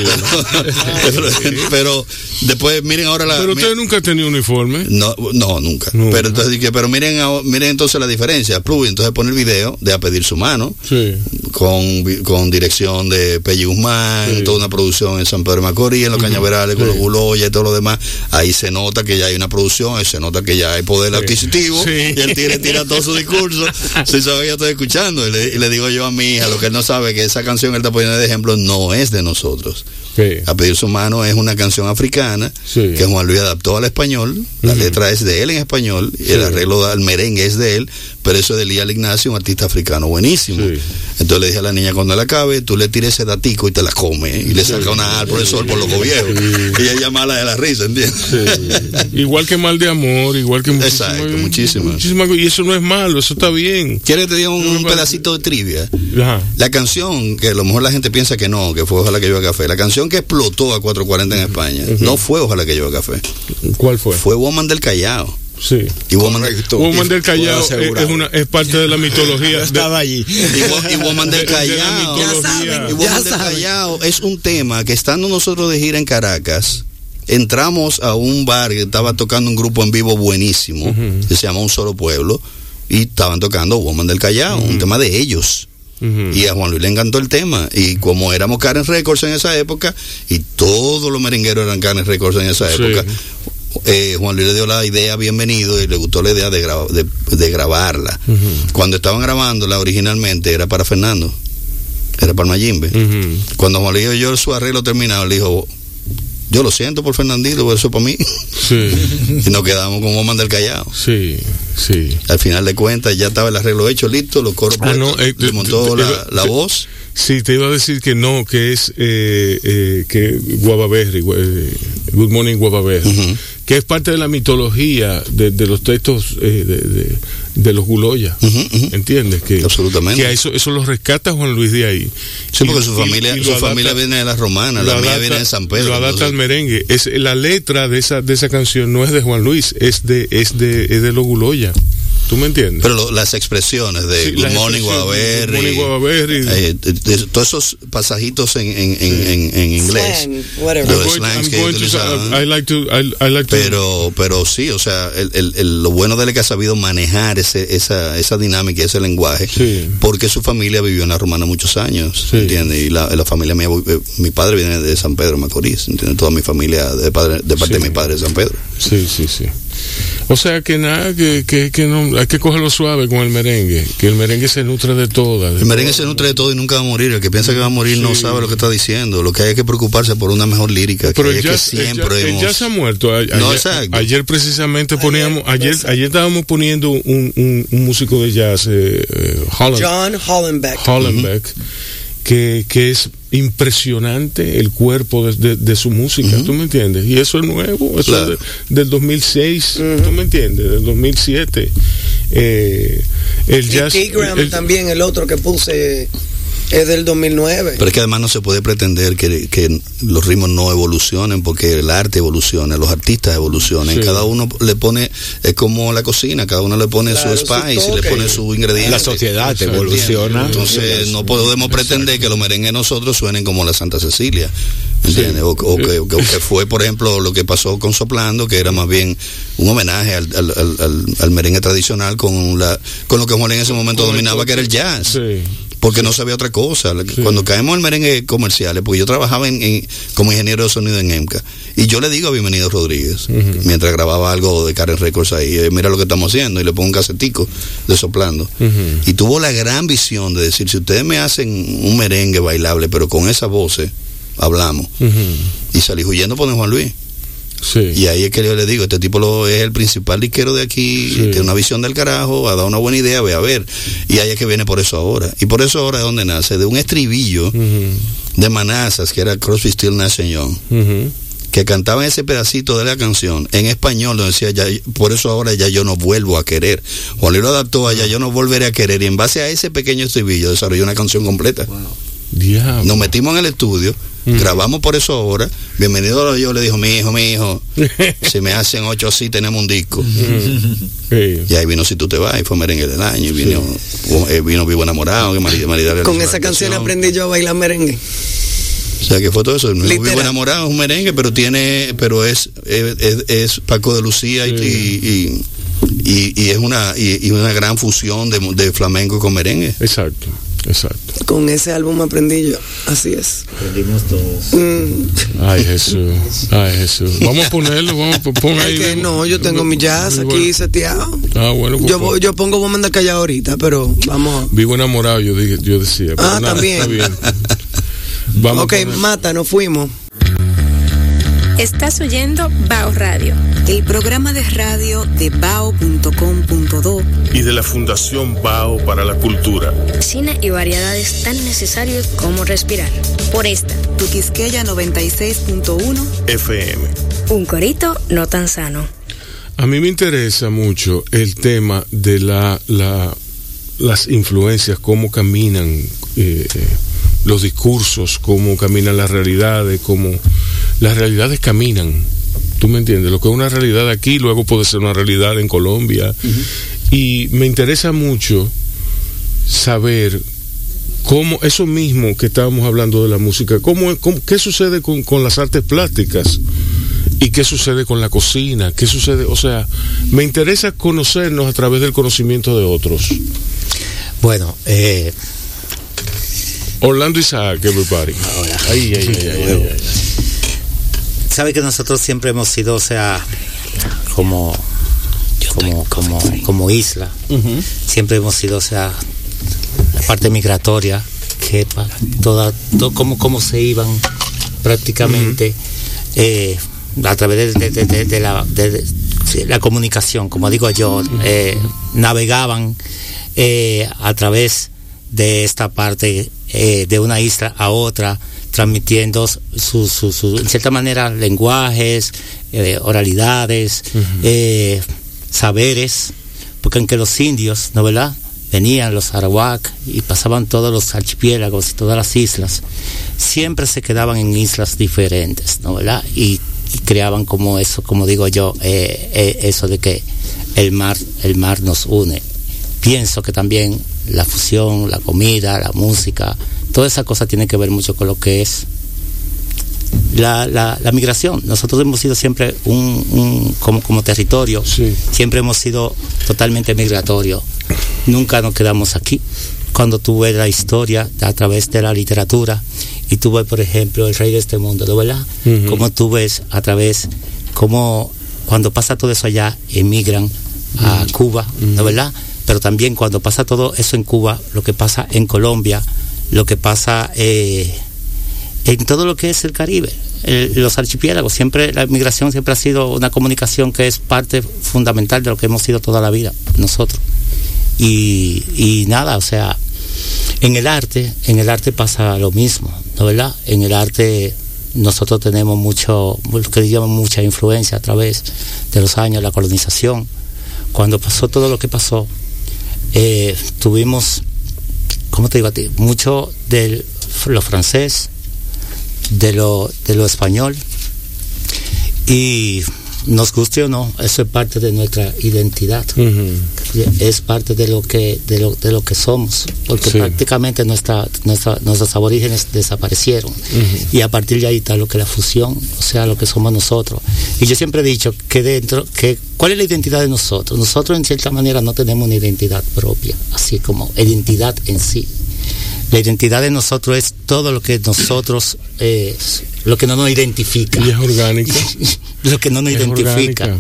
Speaker 4: pero, [LAUGHS] pero, después miren ahora la...
Speaker 2: Pero usted
Speaker 4: miren,
Speaker 2: nunca ha tenido uniforme.
Speaker 4: No, no, nunca. No, pero entonces, pero miren, miren entonces la diferencia, Pluy, entonces pone el video de A Pedir Su Mano,
Speaker 2: sí.
Speaker 4: con, con dirección de Pelli Guzmán, toda una producción en San Pedro Macorís, en los cañaverales, con los buloyas y todo lo demás, ahí se nota que ya hay una producción, ahí se nota que ya hay poder adquisitivo, y el tigre tira todo su discurso, [LAUGHS] si sabe que yo estoy escuchando, y le, y le, digo yo a mi hija, lo que él no sabe, que esa canción que él está poniendo de ejemplo no es de nosotros. A pedir su mano es una canción africana que Juan Luis adaptó al español, la letra es de él en español, y el arreglo al merengue es de él, pero eso es de Lial Ignacio, un artista africano buenísimo. Entonces le dije a la niña, cuando la acabe, tú le tires ese datico y te la come, y le saca una al profesor por loco viejo. Y ella mala de la risa, ¿entiendes?
Speaker 2: igual que mal de amor, igual que
Speaker 4: muchísima, Exacto, muchísimas.
Speaker 2: Muchísima, y eso no es malo, eso está bien.
Speaker 4: ¿Quieres que te diga un, un pedacito de trivia?
Speaker 2: Ajá.
Speaker 4: La canción, que a lo mejor la gente piensa que no, que fue Ojalá que yo café, la canción que explotó a 440 en España, uh -huh. no fue Ojalá que yo café.
Speaker 2: ¿Cuál fue?
Speaker 4: Fue Woman del Callao.
Speaker 2: Sí.
Speaker 4: Y Woman,
Speaker 2: Woman del Callao es, es, una, es parte de la mitología. [LAUGHS]
Speaker 6: Estaba allí.
Speaker 4: Y, y Woman del Callao.
Speaker 3: De, de ya saben,
Speaker 4: y Woman del Callao es un tema que estando nosotros de gira en Caracas, entramos a un bar que estaba tocando un grupo en vivo buenísimo, uh -huh. que se llama Un Solo Pueblo, y estaban tocando Woman del Callao, uh -huh. un tema de ellos. Uh -huh. Y a Juan Luis le encantó el tema. Y como éramos Karen Records en esa época, y todos los merengueros eran Karen Records en esa época, sí. Eh, Juan Luis le dio la idea bienvenido y le gustó la idea de, gra de, de grabarla. Uh -huh. Cuando estaban grabándola originalmente era para Fernando, era para Mayimbe. Uh -huh. Cuando Juan Luis oyó su arreglo terminado, le dijo, yo lo siento por Fernandito, eso para mí.
Speaker 2: Sí. [LAUGHS]
Speaker 4: y nos quedamos con Oman del Callao.
Speaker 2: Sí, sí.
Speaker 4: Al final de cuentas ya estaba el arreglo hecho, listo, los coros
Speaker 2: ah, no, eh,
Speaker 4: le montó
Speaker 2: te,
Speaker 4: la,
Speaker 2: te,
Speaker 4: voz.
Speaker 2: Sí, te iba a decir que no, que es eh, eh, que Guavaberry, Good Morning Guavaberry, uh -huh. Que es parte de la mitología de, de los textos eh, de, de, de, los Guloya,
Speaker 4: uh -huh, uh -huh.
Speaker 2: ¿entiendes? Que,
Speaker 4: Absolutamente.
Speaker 2: Que eso, eso lo rescata Juan Luis de ahí.
Speaker 4: Sí, porque y, su familia, y, y su adapta, familia viene de las romanas, la adapta, mía viene de San Pedro.
Speaker 2: Lo adapta al merengue. Es, la letra de esa, de esa canción no es de Juan Luis, es de, es de, es de los Guloya. ¿Tú me entiendes?
Speaker 4: Pero lo, las expresiones de sí, Good Morning Guavaberry,
Speaker 2: Good Morning Guavaberry
Speaker 4: eh, todos esos pasajitos en, en, en, en inglés.
Speaker 3: Slang, whatever.
Speaker 4: Los slangs que utilizaban.
Speaker 2: I like to, I, I like to
Speaker 4: pero, pero sí, o sea, el, el, el, lo bueno de él es que ha sabido manejar ese, esa, esa dinámica, ese lenguaje,
Speaker 2: sí.
Speaker 4: porque su familia vivió en la Romana muchos años, sí. ¿entiendes? Y la, la, familia mía, eh, mi padre viene de San Pedro Macorís, ¿entiendes? Toda mi familia de, padre, de parte de mi padre de San Pedro.
Speaker 2: Sí, sí, sí. O sea que nada, que, que, que, no, hay que cogerlo suave con el merengue, que el merengue se nutre de todo.
Speaker 4: el merengue se nutre de todo y nunca va a morir. El que piensa que va a morir no sabe lo que está diciendo. Lo que hay que preocuparse por una mejor lírica.
Speaker 2: Pero
Speaker 4: que,
Speaker 2: ya,
Speaker 4: que siempre
Speaker 2: ya, se ha muerto. Ayer, no, ayer precisamente poníamos, ayer, ayer estábamos poniendo un, un, un músico de jazz, eh, eh
Speaker 3: Holland, John Hollenbeck.
Speaker 2: Hollenbeck. Uh -huh que, que es impresionante el cuerpo de, de, de su música, uh -huh. ¿tú me entiendes? Y eso es nuevo, eso claro. es de, del 2006, uh -huh. ¿tú me entiendes? Del 2007. Eh, el jazz...
Speaker 3: Y Graham el, también, el otro que puse es del 2009.
Speaker 4: Pero es que además no se puede pretender que, que, los ritmos no evolucionen porque el arte evoluciona, los artistas evolucionan. Sí. Cada uno le pone, es como la cocina, cada uno le pone claro, su spice, su le pone su ingrediente.
Speaker 6: La sociedad evoluciona.
Speaker 4: Entonces no podemos pretender Exacto. que los merengues nosotros suenen como la Santa Cecilia. ¿Entiendes? Sí. O, o, que, o, que, fue, por ejemplo, lo que pasó con Soplando, que era más bien un homenaje al, al, al, al merengue tradicional con, la, con lo que Juan en ese momento dominaba, que era el jazz.
Speaker 2: Sí
Speaker 4: porque no sabía otra cosa. Sí. Cuando caemos en merengue comerciales, porque yo trabajaba en, en, como ingeniero de sonido en EMCA, y yo le digo a Bienvenido Rodríguez, uh -huh. mientras grababa algo de Karen Records ahí, eh, mira lo que estamos haciendo, y le pongo un casetico de soplando. Uh -huh. Y tuvo la gran visión de decir, si ustedes me hacen un merengue bailable, pero con esa voz, hablamos. Uh -huh. Y salí huyendo por Juan Luis.
Speaker 2: Sí.
Speaker 4: Y ahí es que yo le digo, este tipo lo, es el principal disquero de aquí, sí. tiene una visión del carajo, ha dado una buena idea, ve a ver. Y ahí es que viene por eso ahora. Y por eso ahora es donde nace, de un estribillo uh -huh. de Manazas, que era Crosby, Still, Nash Young. Uh -huh que cantaban ese pedacito de la canción en español, donde decía, ya, por eso ahora ya yo no vuelvo a querer. Juan Luis lo adaptó a ya yo no volveré a querer, y en base a ese pequeño estribillo desarrolló una canción completa. Wow.
Speaker 2: Diablo.
Speaker 4: Nos metimos en el estudio, mm. grabamos por eso ahora. Bienvenido a yo le dijo, mi hijo, mi hijo, [LAUGHS] si me hacen ocho así tenemos un disco. Mm. Sí. Y ahí vino Si tú te vas, y fue merengue del año, y vino, sí. Eh, vino Vivo Enamorado, que María, María
Speaker 3: Con esa canción aprendí yo a bailar merengue.
Speaker 4: O sea que fue todo eso. Vivo enamorado es un merengue, pero tiene, pero es, es, es, es Paco de Lucía sí. y, y, y, y, es una y, una gran fusión de, de flamenco con merengue.
Speaker 2: Exacto. Exacto.
Speaker 3: Con ese álbum aprendí yo, así es.
Speaker 5: Aprendimos todos.
Speaker 2: Mm. Ay, Jesús. Ay, Jesús. Vamos a ponerlo, vamos a poner ahí.
Speaker 3: Que no, yo tengo mi jazz aquí seteado.
Speaker 2: Ah, bueno.
Speaker 3: Pues, yo, yo pongo Woman de Calla ahorita, pero vamos.
Speaker 2: Vivo enamorado, yo, dije, yo decía.
Speaker 3: ah, nada, también.
Speaker 2: Está bien.
Speaker 3: Vamos ok, mata, nos fuimos.
Speaker 7: Estás oyendo Bao Radio,
Speaker 8: el programa de radio de bao.com.do
Speaker 2: y de la Fundación Bao para la Cultura.
Speaker 1: Cine y variedades tan necesarios como respirar. Por esta,
Speaker 8: tu Quisqueya 96.1
Speaker 2: FM.
Speaker 1: Un corito no tan sano.
Speaker 2: A mí me interesa mucho el tema de la, la las influencias, cómo caminan. Eh, los discursos, cómo caminan las realidades, cómo las realidades caminan. ¿Tú me entiendes? Lo que es una realidad aquí luego puede ser una realidad en Colombia. Uh -huh. Y me interesa mucho saber cómo, eso mismo que estábamos hablando de la música, cómo, cómo qué sucede con, con, las artes plásticas y qué sucede con la cocina, qué sucede, o sea, me interesa conocernos a través del conocimiento de otros.
Speaker 5: Bueno, eh,
Speaker 2: Orlando Isaac, everybody.
Speaker 5: Ahora. Ay, ay, ay, ay, ay, ay. Sabe que nosotros siempre hemos sido, o sea, como, como, como, como isla. Uh -huh. Siempre hemos sido, o sea, la parte migratoria, que toda, todo, como, como se iban prácticamente uh -huh. eh, a través de, de, de, de la, la, comunicación, como digo yo, eh, navegaban eh, a través de esta parte eh, de una isla a otra, transmitiendo su, su, su en cierta manera lenguajes, eh, oralidades, uh -huh. eh, saberes, porque aunque los indios, ¿no verdad? Venían los arawak y pasaban todos los archipiélagos y todas las islas, siempre se quedaban en islas diferentes, ¿no verdad? Y, y creaban como eso, como digo yo, eh, eh, eso de que el mar, el mar nos une. Pienso que también la fusión, la comida, la música, toda esa cosa tiene que ver mucho con lo que es la, la, la migración. Nosotros hemos sido siempre un, un como, como, territorio,
Speaker 2: sí.
Speaker 5: siempre hemos sido totalmente migratorio. Nunca nos quedamos aquí. Cuando tú ves la historia a través de la literatura y tú ves, por ejemplo, el rey de este mundo, ¿no verdad? Uh -huh. Como tú ves a través, como cuando pasa todo eso allá, emigran a Cuba, ¿no verdad? Pero también cuando pasa todo eso en Cuba, lo que pasa en Colombia, lo que pasa eh, en todo lo que es el Caribe, los archipiélagos, siempre la migración siempre ha sido una comunicación que es parte fundamental de lo que hemos sido toda la vida nosotros. Y, nada, o sea, en el arte, en el arte pasa lo mismo, ¿no verdad? En el arte nosotros tenemos mucho, que llaman mucha influencia a través de los años, la colonización. Cuando pasó todo lo que pasó, eh, tuvimos, ¿cómo te digo a ti? Mucho de lo francés, de lo, de lo español. Y nos guste o no, eso es parte de nuestra identidad. Es parte de lo que, de lo, de lo que somos, porque prácticamente nuestra, nuestra, nuestros aborígenes desaparecieron. Y a partir de ahí está lo que la fusión, o sea, lo que somos nosotros. Y yo siempre he dicho que dentro, que ¿cuál es la identidad de nosotros? Nosotros en cierta manera no tenemos una identidad propia, así como identidad en sí. La identidad de nosotros es todo lo que nosotros, eh, lo que no nos identifica.
Speaker 2: Y es orgánico. [LAUGHS]
Speaker 5: lo que no nos identifica.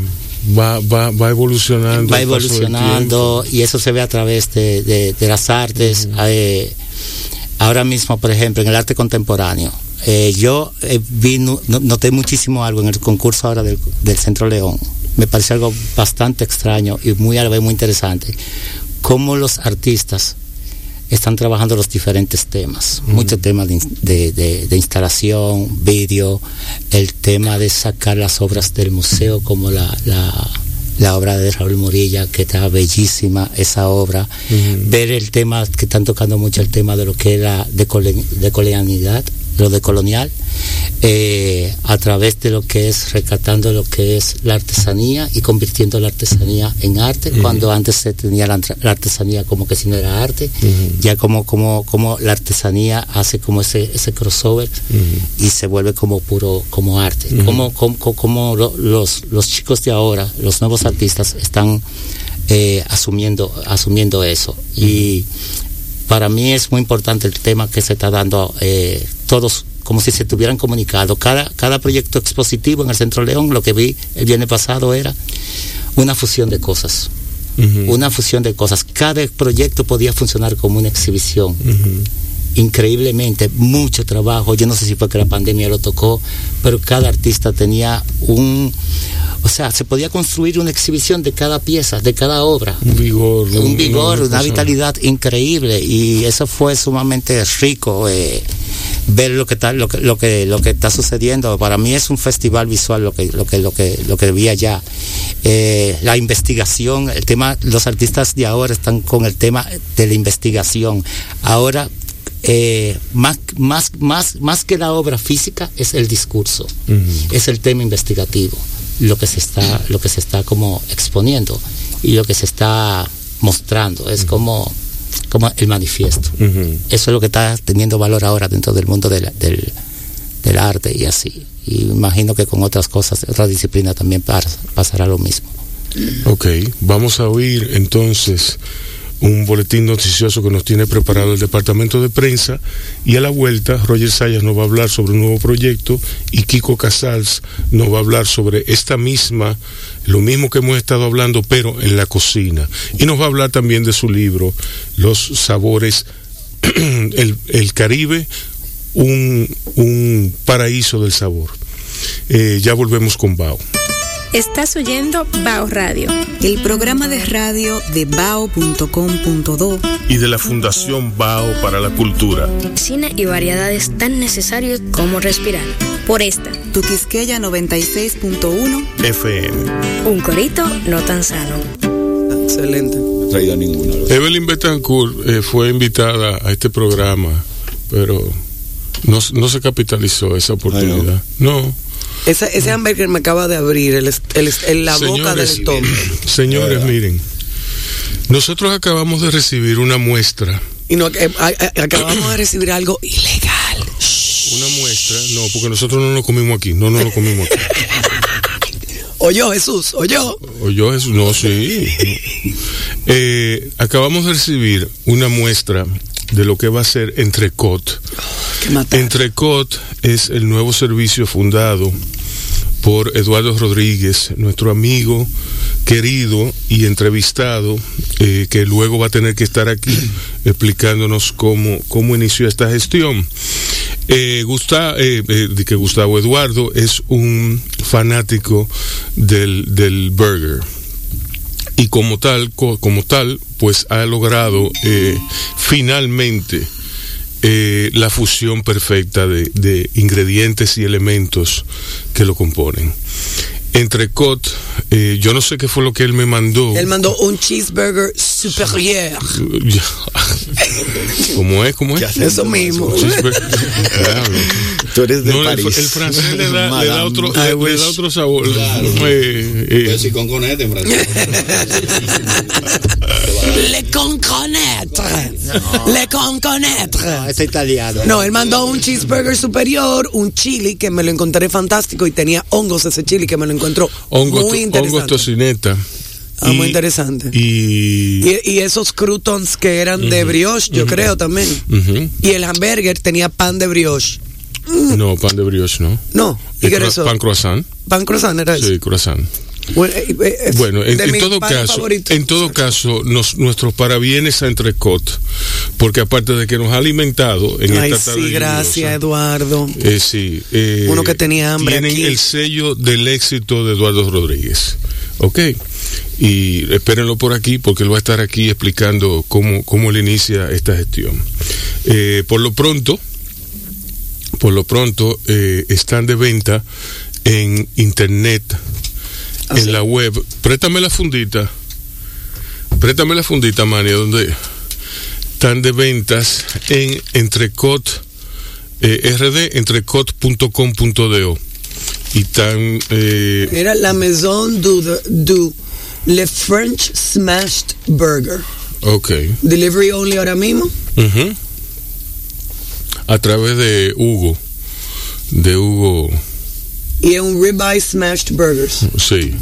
Speaker 2: Va, va, va, evolucionando.
Speaker 5: Va evolucionando y eso se ve a través de, las artes. Eh, ahora mismo, por ejemplo, en el arte contemporáneo, eh, yo vi, noté muchísimo algo en el concurso ahora del, del Centro León. Me pareció algo bastante extraño y muy, muy interesante. Cómo los artistas están trabajando los diferentes temas, muchos temas de, instalación, vídeo, el tema de sacar las obras del museo como la, la, obra de Raúl Morilla, que está bellísima esa obra, ver el tema, que están tocando mucho el tema de lo que es la decolonialidad, lo de colonial, eh, a través de lo que es rescatando lo que es la artesanía y convirtiendo la artesanía en arte, cuando antes se tenía la, artesanía como que si no era arte, ya como, como, como la artesanía hace como ese, ese crossover y se vuelve como puro, como arte, como, como, como los, los chicos de ahora, los nuevos artistas están eh, asumiendo, asumiendo eso. Y para mí es muy importante el tema que se está dando eh, todos como si se tuvieran comunicado. Cada, cada proyecto expositivo en el Centro León, lo que vi el viernes pasado era una fusión de cosas. Una fusión de cosas. Cada proyecto podía funcionar como una exhibición. Increíblemente, mucho trabajo. Yo no sé si fue que la pandemia lo tocó, pero cada artista tenía un, o sea, se podía construir una exhibición de cada pieza, de cada obra.
Speaker 2: Un vigor.
Speaker 5: Un vigor, una, vitalidad increíble y eso fue sumamente rico. Eh, ver lo que está lo que, lo que lo que está sucediendo para mí es un festival visual lo que lo que lo que lo que vi allá eh, la investigación el tema los artistas de ahora están con el tema de la investigación ahora eh, más, más, más, más que la obra física es el discurso, es el tema investigativo lo que se está, lo que se está como exponiendo y lo que se está mostrando. Es como, como el manifiesto. Eso es lo que está teniendo valor ahora dentro del mundo del, del, arte y así. Y imagino que con otras cosas, otras disciplinas también pasará lo mismo.
Speaker 2: Ok, vamos a oír entonces un boletín noticioso que nos tiene preparado el departamento de prensa y a la vuelta Roger Sayas nos va a hablar sobre un nuevo proyecto y Kiko Casals nos va a hablar sobre esta misma, lo mismo que hemos estado hablando, pero en la cocina. Y nos va a hablar también de su libro, Los sabores, [CLEARS THROAT] el, Caribe, un, paraíso del sabor. Eh, ya volvemos con Bao.
Speaker 7: Estás oyendo Bao Radio,
Speaker 8: el programa de radio de bao.com.do
Speaker 2: y de la Fundación Bao para la Cultura.
Speaker 1: Cine y variedades tan necesarios como respirar. Por esta,
Speaker 8: Tu Quisqueya 96.1
Speaker 2: FM.
Speaker 1: Un corito no tan sano.
Speaker 3: Excelente.
Speaker 6: No traído ninguna.
Speaker 2: Evelyn Betancourt eh, fue invitada a este programa, pero no, no se capitalizó esa oportunidad. no.
Speaker 3: Ese, ese hamburger me acaba de abrir el, el, la boca del estómago.
Speaker 2: Señores, miren, nosotros acabamos de recibir una muestra.
Speaker 3: Y no, eh, acabamos de recibir algo ilegal.
Speaker 2: Una muestra, no, porque nosotros no lo comimos aquí, no, no lo comimos aquí. [LAUGHS]
Speaker 3: Oyó Jesús, oyó.
Speaker 2: Oyó Jesús, no, sí. Eh, acabamos de recibir una muestra de lo que va a ser Entrecot. Entrecot es el nuevo servicio fundado por Eduardo Rodríguez, nuestro amigo querido y entrevistado, eh, que luego va a tener que estar aquí [CLEARS THROAT] explicándonos cómo, cómo inició esta gestión. Eh, eh, eh, que Gustavo Eduardo es un fanático del, del burger y como tal, como tal, pues ha logrado finalmente la fusión perfecta de, ingredientes y elementos que lo componen. Entrecot, eh, yo no sé qué fue lo que él me mandó.
Speaker 3: Él mandó un cheeseburger superior.
Speaker 2: ¿Cómo es? ¿Cómo es?
Speaker 3: Eso mismo.
Speaker 6: Tú eres de París.
Speaker 2: El, francés le da, le da, otro, le, le, da otro sabor.
Speaker 4: Claro. Eh, eh. Pues si con conete en francés.
Speaker 3: Le conconetre. No. Le conconetre.
Speaker 5: No, es italiano.
Speaker 3: No, él mandó un cheeseburger superior, un chili que me lo encontré fantástico y tenía hongos ese chili que me lo encontró
Speaker 2: Hongo,
Speaker 3: muy interesante.
Speaker 2: Hongos tocineta.
Speaker 3: Ah, muy interesante.
Speaker 2: Y,
Speaker 3: y, y, esos croutons que eran uh -huh, de brioche, yo uh -huh. creo también.
Speaker 2: Uh -huh.
Speaker 3: Y el hamburger tenía pan de brioche.
Speaker 2: No, pan de brioche no.
Speaker 3: No.
Speaker 2: ¿Y qué era eso? Pan croissant.
Speaker 3: Pan croissant era eso.
Speaker 2: Sí, croissant.
Speaker 3: Bueno, eh, eh,
Speaker 2: bueno en, en todo caso, en todo caso, nos, nuestros parabienes a Entrecot, porque aparte de que nos ha alimentado en
Speaker 3: Ay,
Speaker 2: esta tarde
Speaker 3: sí, gracias, Eduardo.
Speaker 2: Eh, sí, eh,
Speaker 3: uno que tenía hambre.
Speaker 2: Tienen
Speaker 3: aquí.
Speaker 2: el sello del éxito de Eduardo Rodríguez. Ok. Y espérenlo por aquí porque él va a estar aquí explicando cómo, cómo él inicia esta gestión. Eh, por lo pronto, por lo pronto, eh, están de venta en internet
Speaker 3: ¿Ah,
Speaker 2: en
Speaker 3: sí?
Speaker 2: la web. Préstame la fundita. Préstame la fundita, Mania, donde están de ventas en Entrecot eh, RD, entrecot.com.do. Y. Eh,
Speaker 3: Era la Maison du, du Le French Smashed Burger.
Speaker 2: ok.
Speaker 3: Delivery only ahora mismo.
Speaker 2: Uh -huh. A través de Hugo. De Hugo.
Speaker 3: Y es un ribeye smashed burgers.
Speaker 2: Sí.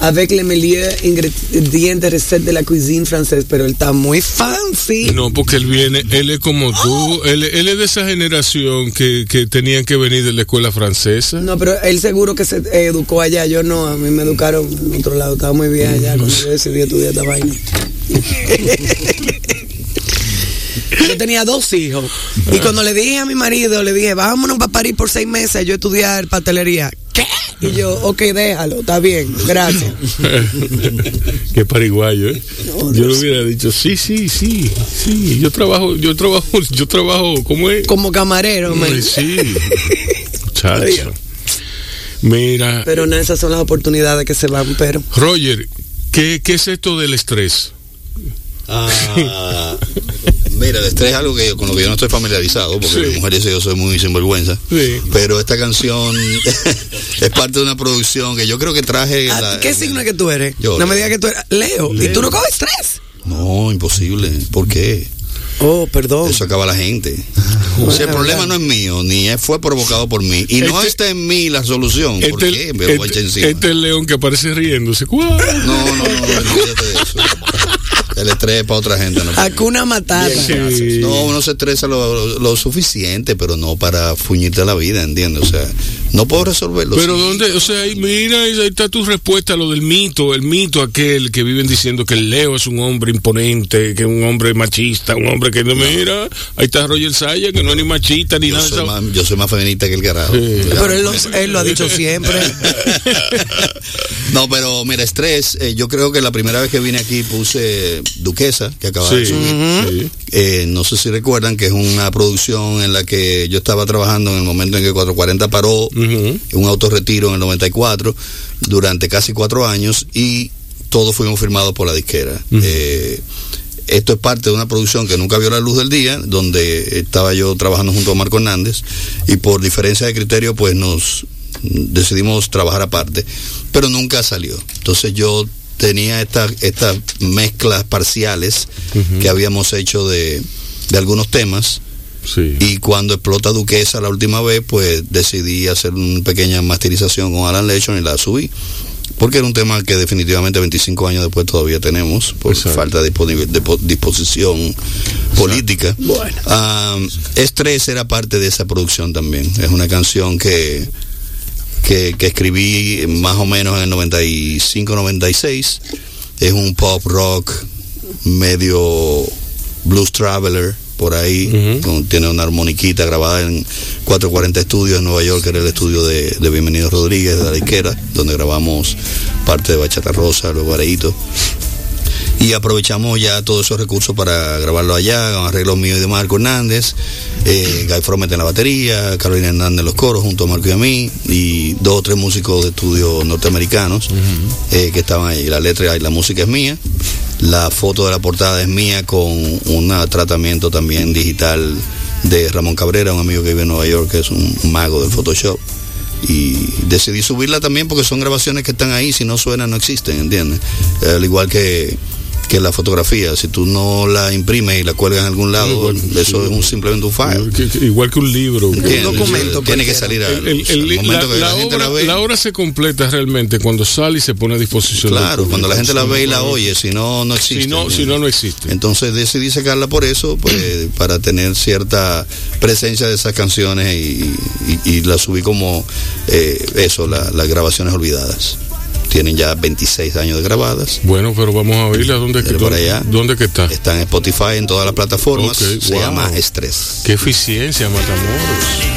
Speaker 3: Avec le meilleur ingrédients recette de la cuisine française, pero él está muy fancy.
Speaker 2: No, porque él viene, él es como tú, oh. él, él, es de esa generación que, que, tenían que venir de la escuela francesa.
Speaker 3: No, pero él seguro que se educó allá, yo no, a mí me educaron en otro lado, estaba muy bien allá cuando yo decidí estudiar esta vaina. [LAUGHS] Yo tenía dos hijos. Y cuando le dije a mi marido, le dije, vámonos para París por seis meses, yo estudiar pastelería. ¿Qué? Y yo, ok, déjalo, está bien, gracias. [LAUGHS]
Speaker 2: Qué pariguayo, ¿eh? No, yo le hubiera dicho, sí, sí, sí, sí, yo trabajo, yo trabajo, [LAUGHS] yo trabajo, ¿cómo es?
Speaker 3: Como camarero, man.
Speaker 2: Sí, muchacho. Mira.
Speaker 3: Pero no, esas son las oportunidades que se van, pero.
Speaker 2: Roger, ¿qué, qué es esto del estrés?
Speaker 4: Ah, mira, el estrés es algo que con lo que yo no estoy familiarizado, porque sí. mi mujer dice que yo soy muy sinvergüenza.
Speaker 2: Sí.
Speaker 4: Pero esta canción [LAUGHS] es parte de una producción que yo creo que traje.
Speaker 3: La, ¿Qué signo es que tú eres?
Speaker 4: Yo,
Speaker 3: no me digas que tú eres Leo. Leo. ¿Y tú no coges estrés?
Speaker 4: No, imposible. ¿Por qué?
Speaker 3: Oh, perdón.
Speaker 4: Eso acaba la gente. o sea, el problema no es mío, ni fue provocado por mí. Y no está en mí la solución.
Speaker 2: Este,
Speaker 4: ¿Por qué? Me
Speaker 2: este,
Speaker 4: encima.
Speaker 2: este es el león que aparece riéndose.
Speaker 4: No, no, no, olvídate de eso. El estrés para otra gente. No [LAUGHS]
Speaker 3: Hakuna Matata.
Speaker 4: Sí. No, uno se estresa lo, lo, lo, suficiente, pero no para fuñirte la vida, ¿entiendes? O sea, no puedo resolverlo.
Speaker 2: Pero sí. ¿dónde? O sea, mira, ahí está tu respuesta a lo del mito, el mito aquel que viven diciendo que el Leo es un hombre imponente, que es un hombre machista, un hombre que no, no. mira, ahí está Roger Saya, que no es ni machista ni
Speaker 4: yo
Speaker 2: nada.
Speaker 4: Soy más, yo soy más feminista que el carajo.
Speaker 2: Sí.
Speaker 3: Pero él lo, él lo, ha dicho siempre. [LAUGHS]
Speaker 4: no, pero mira, estrés, eh, yo creo que la primera vez que vine aquí puse Duquesa, que acaba
Speaker 2: sí,
Speaker 4: de subir.
Speaker 2: Uh -huh.
Speaker 4: eh, no sé si recuerdan que es una producción en la que yo estaba trabajando en el momento en que 440 paró, uh -huh. un autorretiro en el 94, durante casi cuatro años, y todos fuimos firmados por la disquera. Uh -huh. eh, esto es parte de una producción que nunca vio la luz del día, donde estaba yo trabajando junto a Marco Hernández, y por diferencia de criterio, pues nos decidimos trabajar aparte, pero nunca salió. Entonces yo tenía estas estas mezclas parciales uh -huh. que habíamos hecho de, de algunos temas.
Speaker 2: Sí.
Speaker 4: Y cuando explota Duquesa la última vez, pues decidí hacer una pequeña masterización con Alan Lechon y la subí. Porque era un tema que definitivamente 25 años después todavía tenemos, por Exacto. falta de, de, disposición Exacto. política.
Speaker 3: Bueno.
Speaker 4: Um, Estrés era parte de esa producción también. Es una canción que que, que escribí más o menos en el 95-96. Es un pop rock medio blues traveler por ahí, tiene una armoniquita grabada en 440 Estudios en Nueva York, que era el estudio de, de Bienvenido Rodríguez, de la Iquera, donde grabamos parte de Bachata Rosa, luego Areito. Y aprovechamos ya todos esos recursos para grabarlo allá, con arreglos míos y de Marco Hernández, eh, Guy Fromet en la batería, Carolina Hernández en los coros junto a Marco y a mí, y dos o tres músicos de estudio norteamericanos eh, que estaban ahí. La letra y la música es mía la foto de la portada es mía con un tratamiento también digital de Ramón Cabrera, un amigo que vive en Nueva York, que es un mago del Photoshop. Y decidí subirla también porque son grabaciones que están ahí, si no suenan no existen, ¿entiendes? Al igual que que la fotografía. Si tú no la imprimes y la cuelgas en algún lado, eso es un, simplemente un file.
Speaker 2: igual que un libro. Un
Speaker 4: documento. Tiene que salir al,
Speaker 2: momento que la, obra, la ve. La obra se completa realmente cuando sale y se pone a disposición.
Speaker 4: Claro, cuando la gente la ve y la oye, si no, no existe.
Speaker 2: Si no, si no, no existe.
Speaker 4: Entonces decidí sacarla por eso, pues, [CLEARS THROAT] para tener cierta presencia de esas canciones y, y, la subí como eh, eso, las grabaciones olvidadas tienen ya 26 años de grabadas.
Speaker 2: Bueno, pero vamos a oírla. ¿Dónde, que, por allá, ¿dónde que está?
Speaker 4: Está en Spotify, en todas las plataformas. Se llama Estrés.
Speaker 2: Qué eficiencia, Matamoros.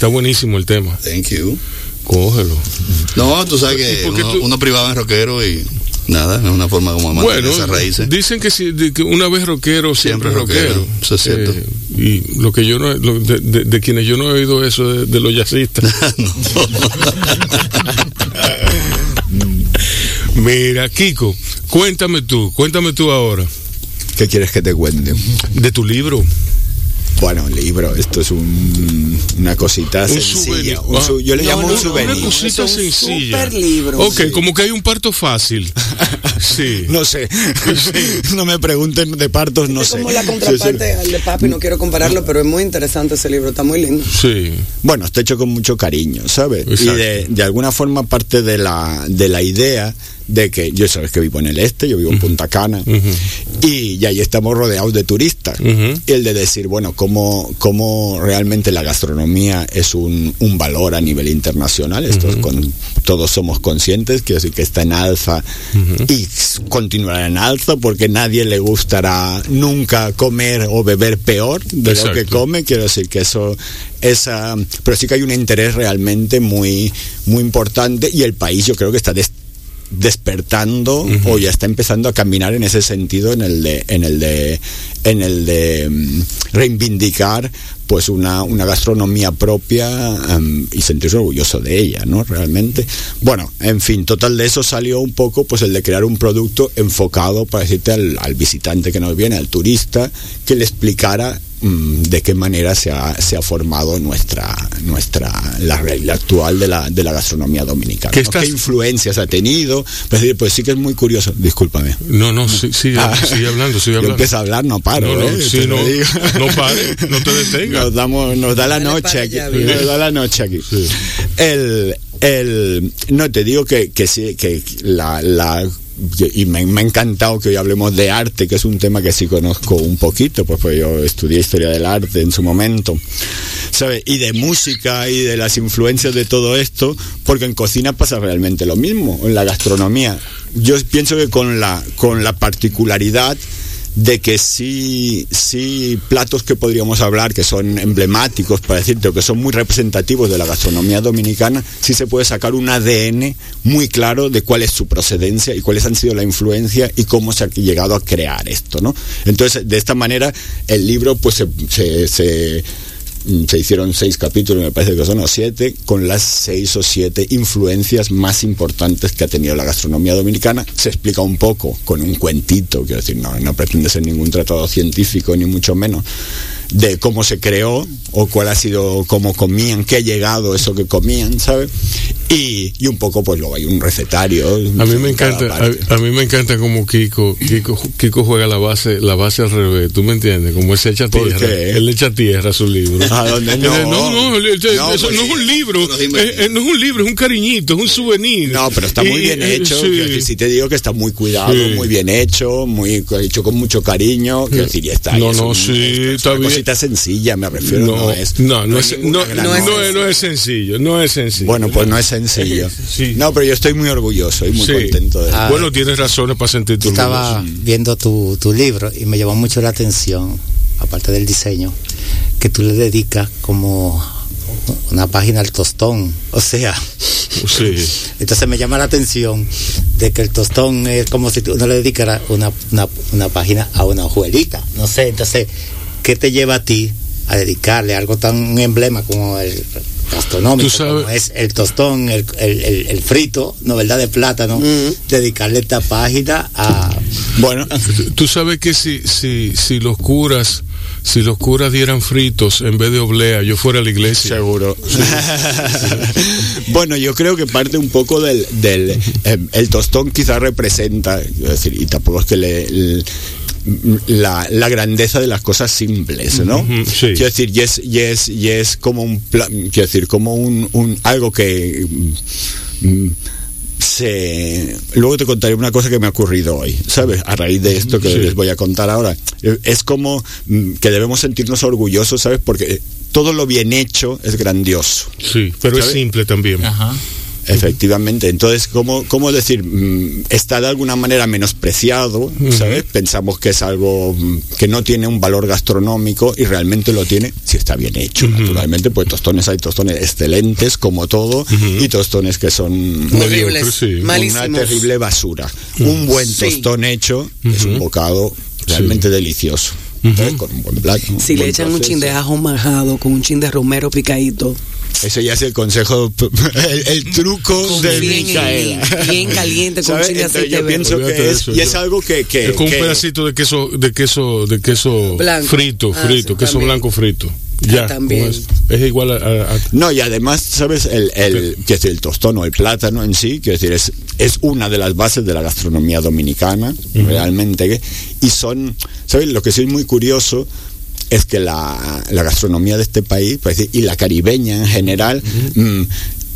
Speaker 2: Está buenísimo el tema.
Speaker 4: Thank you.
Speaker 2: Cógelo.
Speaker 4: No, tú sabes que uno, uno, privado en rockero y nada, es una forma como
Speaker 2: mantener bueno, esas raíces. Dicen que, si, que una vez rockero, siempre, rockero.
Speaker 4: Eso es cierto.
Speaker 2: Eh, y lo que yo no, de, de, quienes yo no he oído eso de, los jazzistas. [LAUGHS] [LAUGHS] Mira, Kiko, cuéntame tú, cuéntame tú ahora.
Speaker 6: ¿Qué quieres que te cuente?
Speaker 2: De tu libro.
Speaker 6: Bueno, libro, esto es un, una cosita sencilla.
Speaker 2: Un
Speaker 6: su, yo le llamo un souvenir.
Speaker 2: Una cosita sencilla.
Speaker 3: Super libro.
Speaker 2: Ok, como que hay un parto fácil. [LAUGHS] sí.
Speaker 6: No sé. [LAUGHS] no me pregunten de partos, no sé.
Speaker 3: Es como la contraparte al de papi, no quiero compararlo, pero es muy interesante ese libro, está muy lindo.
Speaker 2: Sí.
Speaker 6: Bueno, está hecho con mucho cariño, ¿sabes? Y de, de alguna forma parte de la, de la idea de que yo sabes que vivo en el este, yo vivo en Punta Cana, y, ahí estamos rodeados de turistas. Y el de decir, bueno, cómo, cómo realmente la gastronomía es un, un valor a nivel internacional, esto con, todos somos conscientes, quiero decir que está en alza. Y continuará en alza porque nadie le gustará nunca comer o beber peor de lo que come, quiero decir que eso esa pero sí que hay un interés realmente muy muy importante y el país yo creo que está despertando o ya está empezando a caminar en ese sentido en el de en el de en el de mm, reivindicar pues una, una gastronomía propia y sentirse orgulloso de ella, ¿no? Realmente. Bueno, en fin, total de eso salió un poco pues el de crear un producto enfocado para decirte al, al visitante que nos viene, al turista, que le explicara de qué manera se ha, se ha formado nuestra, nuestra, la regla actual de la, de la gastronomía dominicana. ¿Qué, influencias ha tenido? Pues, pues, sí que es muy curioso, discúlpame.
Speaker 2: No, no, sí, sigue, ah. hablando, sigue hablando. Yo
Speaker 6: empiezo a hablar, no paro.
Speaker 2: No, no, ¿eh? no, no pare, no te detengas.
Speaker 6: Nos, damos, nos da la noche aquí. nos da la noche aquí. El, el, no, te digo que, que sí, que la, la y me, ha encantado que hoy hablemos de arte, que es un tema que sí conozco un poquito, pues, pues yo estudié historia del arte en su momento, ¿sabes? Y de música y de las influencias de todo esto, porque en cocina pasa realmente lo mismo, en la gastronomía. Yo pienso que con la, con la particularidad de que sí, sí platos que podríamos hablar que son emblemáticos, para decirte, o que son muy representativos de la gastronomía dominicana, sí se puede sacar un ADN muy claro de cuál es su procedencia y cuáles han sido la influencia y cómo se ha llegado a crear esto, ¿no? Entonces, de esta manera, el libro pues se se hicieron seis capítulos, me parece que son o siete, con las seis o siete influencias más importantes que ha tenido la gastronomía dominicana. Se explica un poco con un cuentito, quiero decir, no, no pretende ser ningún tratado científico, ni mucho menos de cómo se creó o cuál ha sido, cómo comían, qué ha llegado eso que comían, ¿sabes? Y, y un poco pues luego hay un recetario.
Speaker 2: A mí me encanta, a, mí me encanta como Kiko, Kiko, Kiko juega la base, la base al revés, ¿tú me entiendes? Como él se echa tierra, él echa tierra a su libro.
Speaker 6: ¿A dónde no?
Speaker 2: no, no, eso pues no es un libro, no es un libro, es un cariñito, es un souvenir.
Speaker 6: No, pero está muy bien hecho, sí. si te digo que está muy cuidado, muy bien hecho, muy hecho con mucho cariño, quiero decir, ya está.
Speaker 2: No, no, sí, está bien
Speaker 6: sencilla, me refiero.
Speaker 2: No, es, no, no, es, no, no, es, sencillo, no es sencillo.
Speaker 6: Bueno, pues no es sencillo. [LAUGHS] No, pero yo estoy muy orgulloso y muy contento de
Speaker 2: ah, Bueno, tienes razones para sentirte
Speaker 5: Estaba viendo tu, tu libro y me llamó mucho la atención, aparte del diseño, que tú le dedicas como una página al tostón, o sea, [LAUGHS] sí. entonces me llama la atención de que el tostón es como si uno le dedicara una, una, una página a una hojuelita, no sé, entonces ¿qué te lleva a ti a dedicarle algo tan un emblema como el gastronómico, como es el tostón, el, el, frito, no verdad, de plátano, dedicarle esta página a...
Speaker 2: Bueno, tú sabes que si, si, si los curas si los curas dieran fritos en vez de oblea, yo fuera a la iglesia.
Speaker 6: Seguro. [LAUGHS] [LAUGHS] bueno, yo creo que parte un poco del, del eh, el tostón quizás representa, decir, y tampoco es que le, la, la, grandeza de las cosas simples, ¿no? Quiero decir, y es, y es, y es como un quiero decir, como un, un algo que mm, se luego te contaré una cosa que me ha ocurrido hoy, ¿sabes? A raíz de esto que les voy a contar ahora. Es como mm, que debemos sentirnos orgullosos, ¿sabes? Porque todo lo bien hecho es grandioso.
Speaker 2: Sí, pero es simple también. Ajá.
Speaker 6: Efectivamente, entonces, ¿cómo, cómo decir? Mm, está de alguna manera menospreciado, ¿sabes? Pensamos que es algo mm, que no tiene un valor gastronómico y realmente lo tiene si está bien hecho. Naturalmente, pues tostones hay tostones excelentes como todo y tostones que son
Speaker 3: horribles,
Speaker 6: una terrible basura. Un buen tostón hecho es un bocado realmente delicioso. Con un buen plato.
Speaker 3: Si le echan un chin de ajo majado con un chin de romero picadito.
Speaker 6: Eso ya es el consejo, [LAUGHS] el, truco de bien, Micaela.
Speaker 3: Bien caliente con chile aceite
Speaker 6: Yo pienso que es, y es algo que, que
Speaker 2: con un pedacito de queso, de queso, de queso frito, ah, frito, queso blanco frito. Ya, también. Es, igual a,
Speaker 6: No, y además, ¿sabes? El, el, que es el tostón o el plátano en sí, que decir, es, es una de las bases de la gastronomía dominicana, realmente. Y son, ¿sabes? Lo que soy muy curioso es que la, la gastronomía de este país pues, y la caribeña en general mm,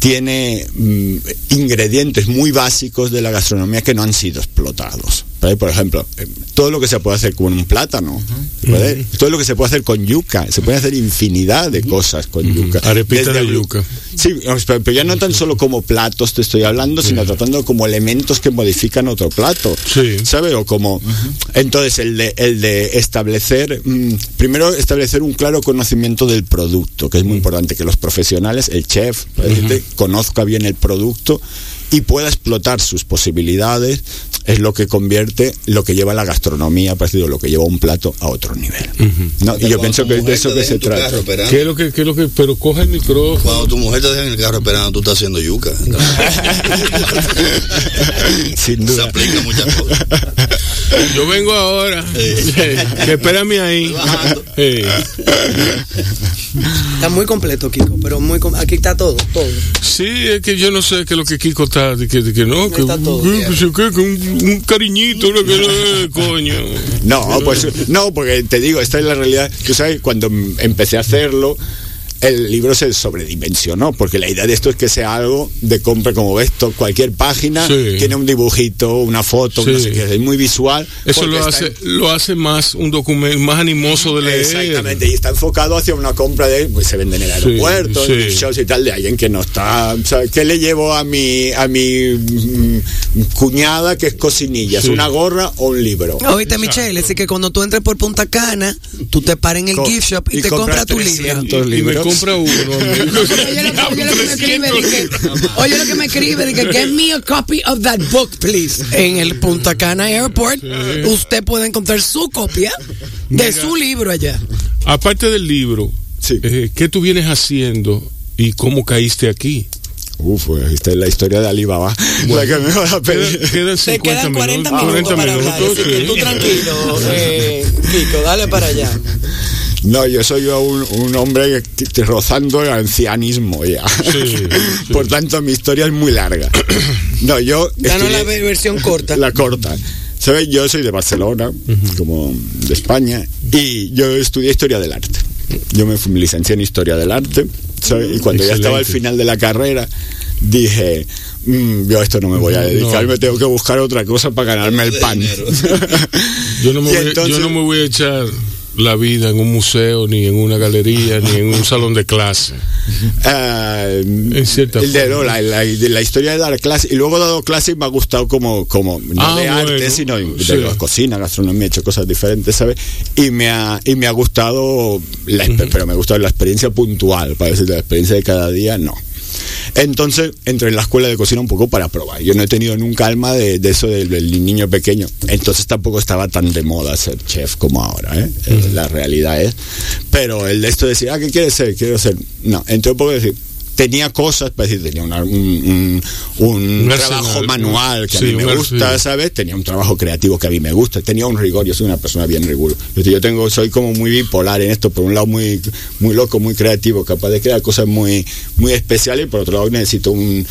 Speaker 6: tiene mm, ingredientes muy básicos de la gastronomía que no han sido explotados. Por ejemplo, eh, todo lo que se puede hacer con un plátano, todo lo que se puede hacer con yuca, se puede hacer infinidad de cosas con yuca.
Speaker 2: Arepita de yuca.
Speaker 6: Sí, pero ya no tan solo como platos te estoy hablando, sino tratando como elementos que modifican otro plato. Sí. ¿Sabes? O como. Entonces, el de, el de establecer. Mm, primero, establecer un claro conocimiento del producto, que es muy importante, que los profesionales, el chef, conozca bien el producto y pueda explotar sus posibilidades es lo que convierte lo que lleva la gastronomía, parecido lo que lleva un plato a otro nivel. ¿no? Y yo pienso que es de eso que se trata.
Speaker 2: ¿Qué es lo que, qué es lo que, pero coge el micrófono.
Speaker 4: Cuando tu mujer te deja en el carro esperando, tú estás haciendo yuca. [LAUGHS]
Speaker 6: Sin duda.
Speaker 4: Se aplica muchas cosas.
Speaker 2: Yo vengo ahora. [LAUGHS] espérame ahí.
Speaker 3: Está muy completo, Kiko, pero muy aquí está todo, todo.
Speaker 2: Sí, es que yo no sé qué es lo que Kiko está, que, que no, que, está todo, un, cariñito, que, coño.
Speaker 6: No, pues no, porque te digo, esta es la realidad. Tú sabes, cuando empecé a hacerlo, el libro se sobredimensionó, porque la idea de esto es que sea algo de compra como esto, cualquier página tiene un dibujito, una foto, no sé qué, es muy visual.
Speaker 2: Eso lo hace, lo hace más un documento, más animoso de leer.
Speaker 6: Exactamente, y está enfocado hacia una compra de, pues se vende en el aeropuerto, en shows y tal, de alguien que no está, ¿sabes? ¿Qué le llevo a mi, a mi mm, cuñada que es cocinilla? ¿Es una gorra o un libro?
Speaker 3: Oíste, Michelle, es que cuando tú entres por Punta Cana, tú te pares en el gift shop y, te compras tu libro
Speaker 2: uno. [LAUGHS] [LAUGHS]
Speaker 3: Oye, lo que me escribe, dice, get me a copy of that book, please. En el Punta Cana Airport, usted puede encontrar su copia de su libro allá.
Speaker 2: Aparte del libro, eh, ¿qué tú vienes haciendo y cómo caíste aquí?
Speaker 6: Uf, pues esta es la historia de Alibaba. la que me va a
Speaker 2: pedir. Quedan 50
Speaker 3: quedan 40 minutos, 40 para minutos, hablar, así que tú tranquilo, eh, Kiko, dale para allá.
Speaker 6: No, yo soy un, un hombre rozando el ancianismo ya. Por tanto, mi historia es muy larga. [COUGHS] No, yo.
Speaker 3: Danos la versión corta.
Speaker 6: La corta. ¿Sabes? Yo soy de Barcelona, como de España, y yo estudié historia del arte. Yo me licencié en historia del arte. Y cuando ya estaba al final de la carrera, dije, mm, yo a esto no me voy a dedicar, me tengo que buscar otra cosa para ganarme el pan. [LAUGHS]
Speaker 2: yo, no me voy, yo no me voy a echar la vida en un museo, ni en una galería, ni en un salón de clase.
Speaker 6: Uh, [LAUGHS] en cierta el de, la, la, la, historia de dar clase y luego dado clase me ha gustado como, como no ah, de arte, sino de la cocina, gastronomía, he hecho cosas diferentes, ¿sabes? Y me ha, y me ha gustado, la, pero me ha gustado la experiencia puntual, para decir, la experiencia de cada día, no. Entonces entré en la escuela de cocina un poco para probar. Yo no he tenido nunca alma de, eso del, niño pequeño. Entonces tampoco estaba tan de moda ser chef como ahora. ¿eh? La realidad es. Pero el de esto de decir, ah, ¿qué quieres ser? Quiero ser. No, entré un poco decir, tenía cosas, pues decir, tenía un, un, trabajo manual que a mí me gusta, ¿sabes? Tenía un trabajo creativo que a mí me gusta, tenía un rigor, yo soy una persona bien rigurosa. Yo tengo, soy como muy bipolar en esto, por un lado muy, muy loco, muy creativo, capaz de crear cosas muy, muy especiales, y por otro lado necesito un,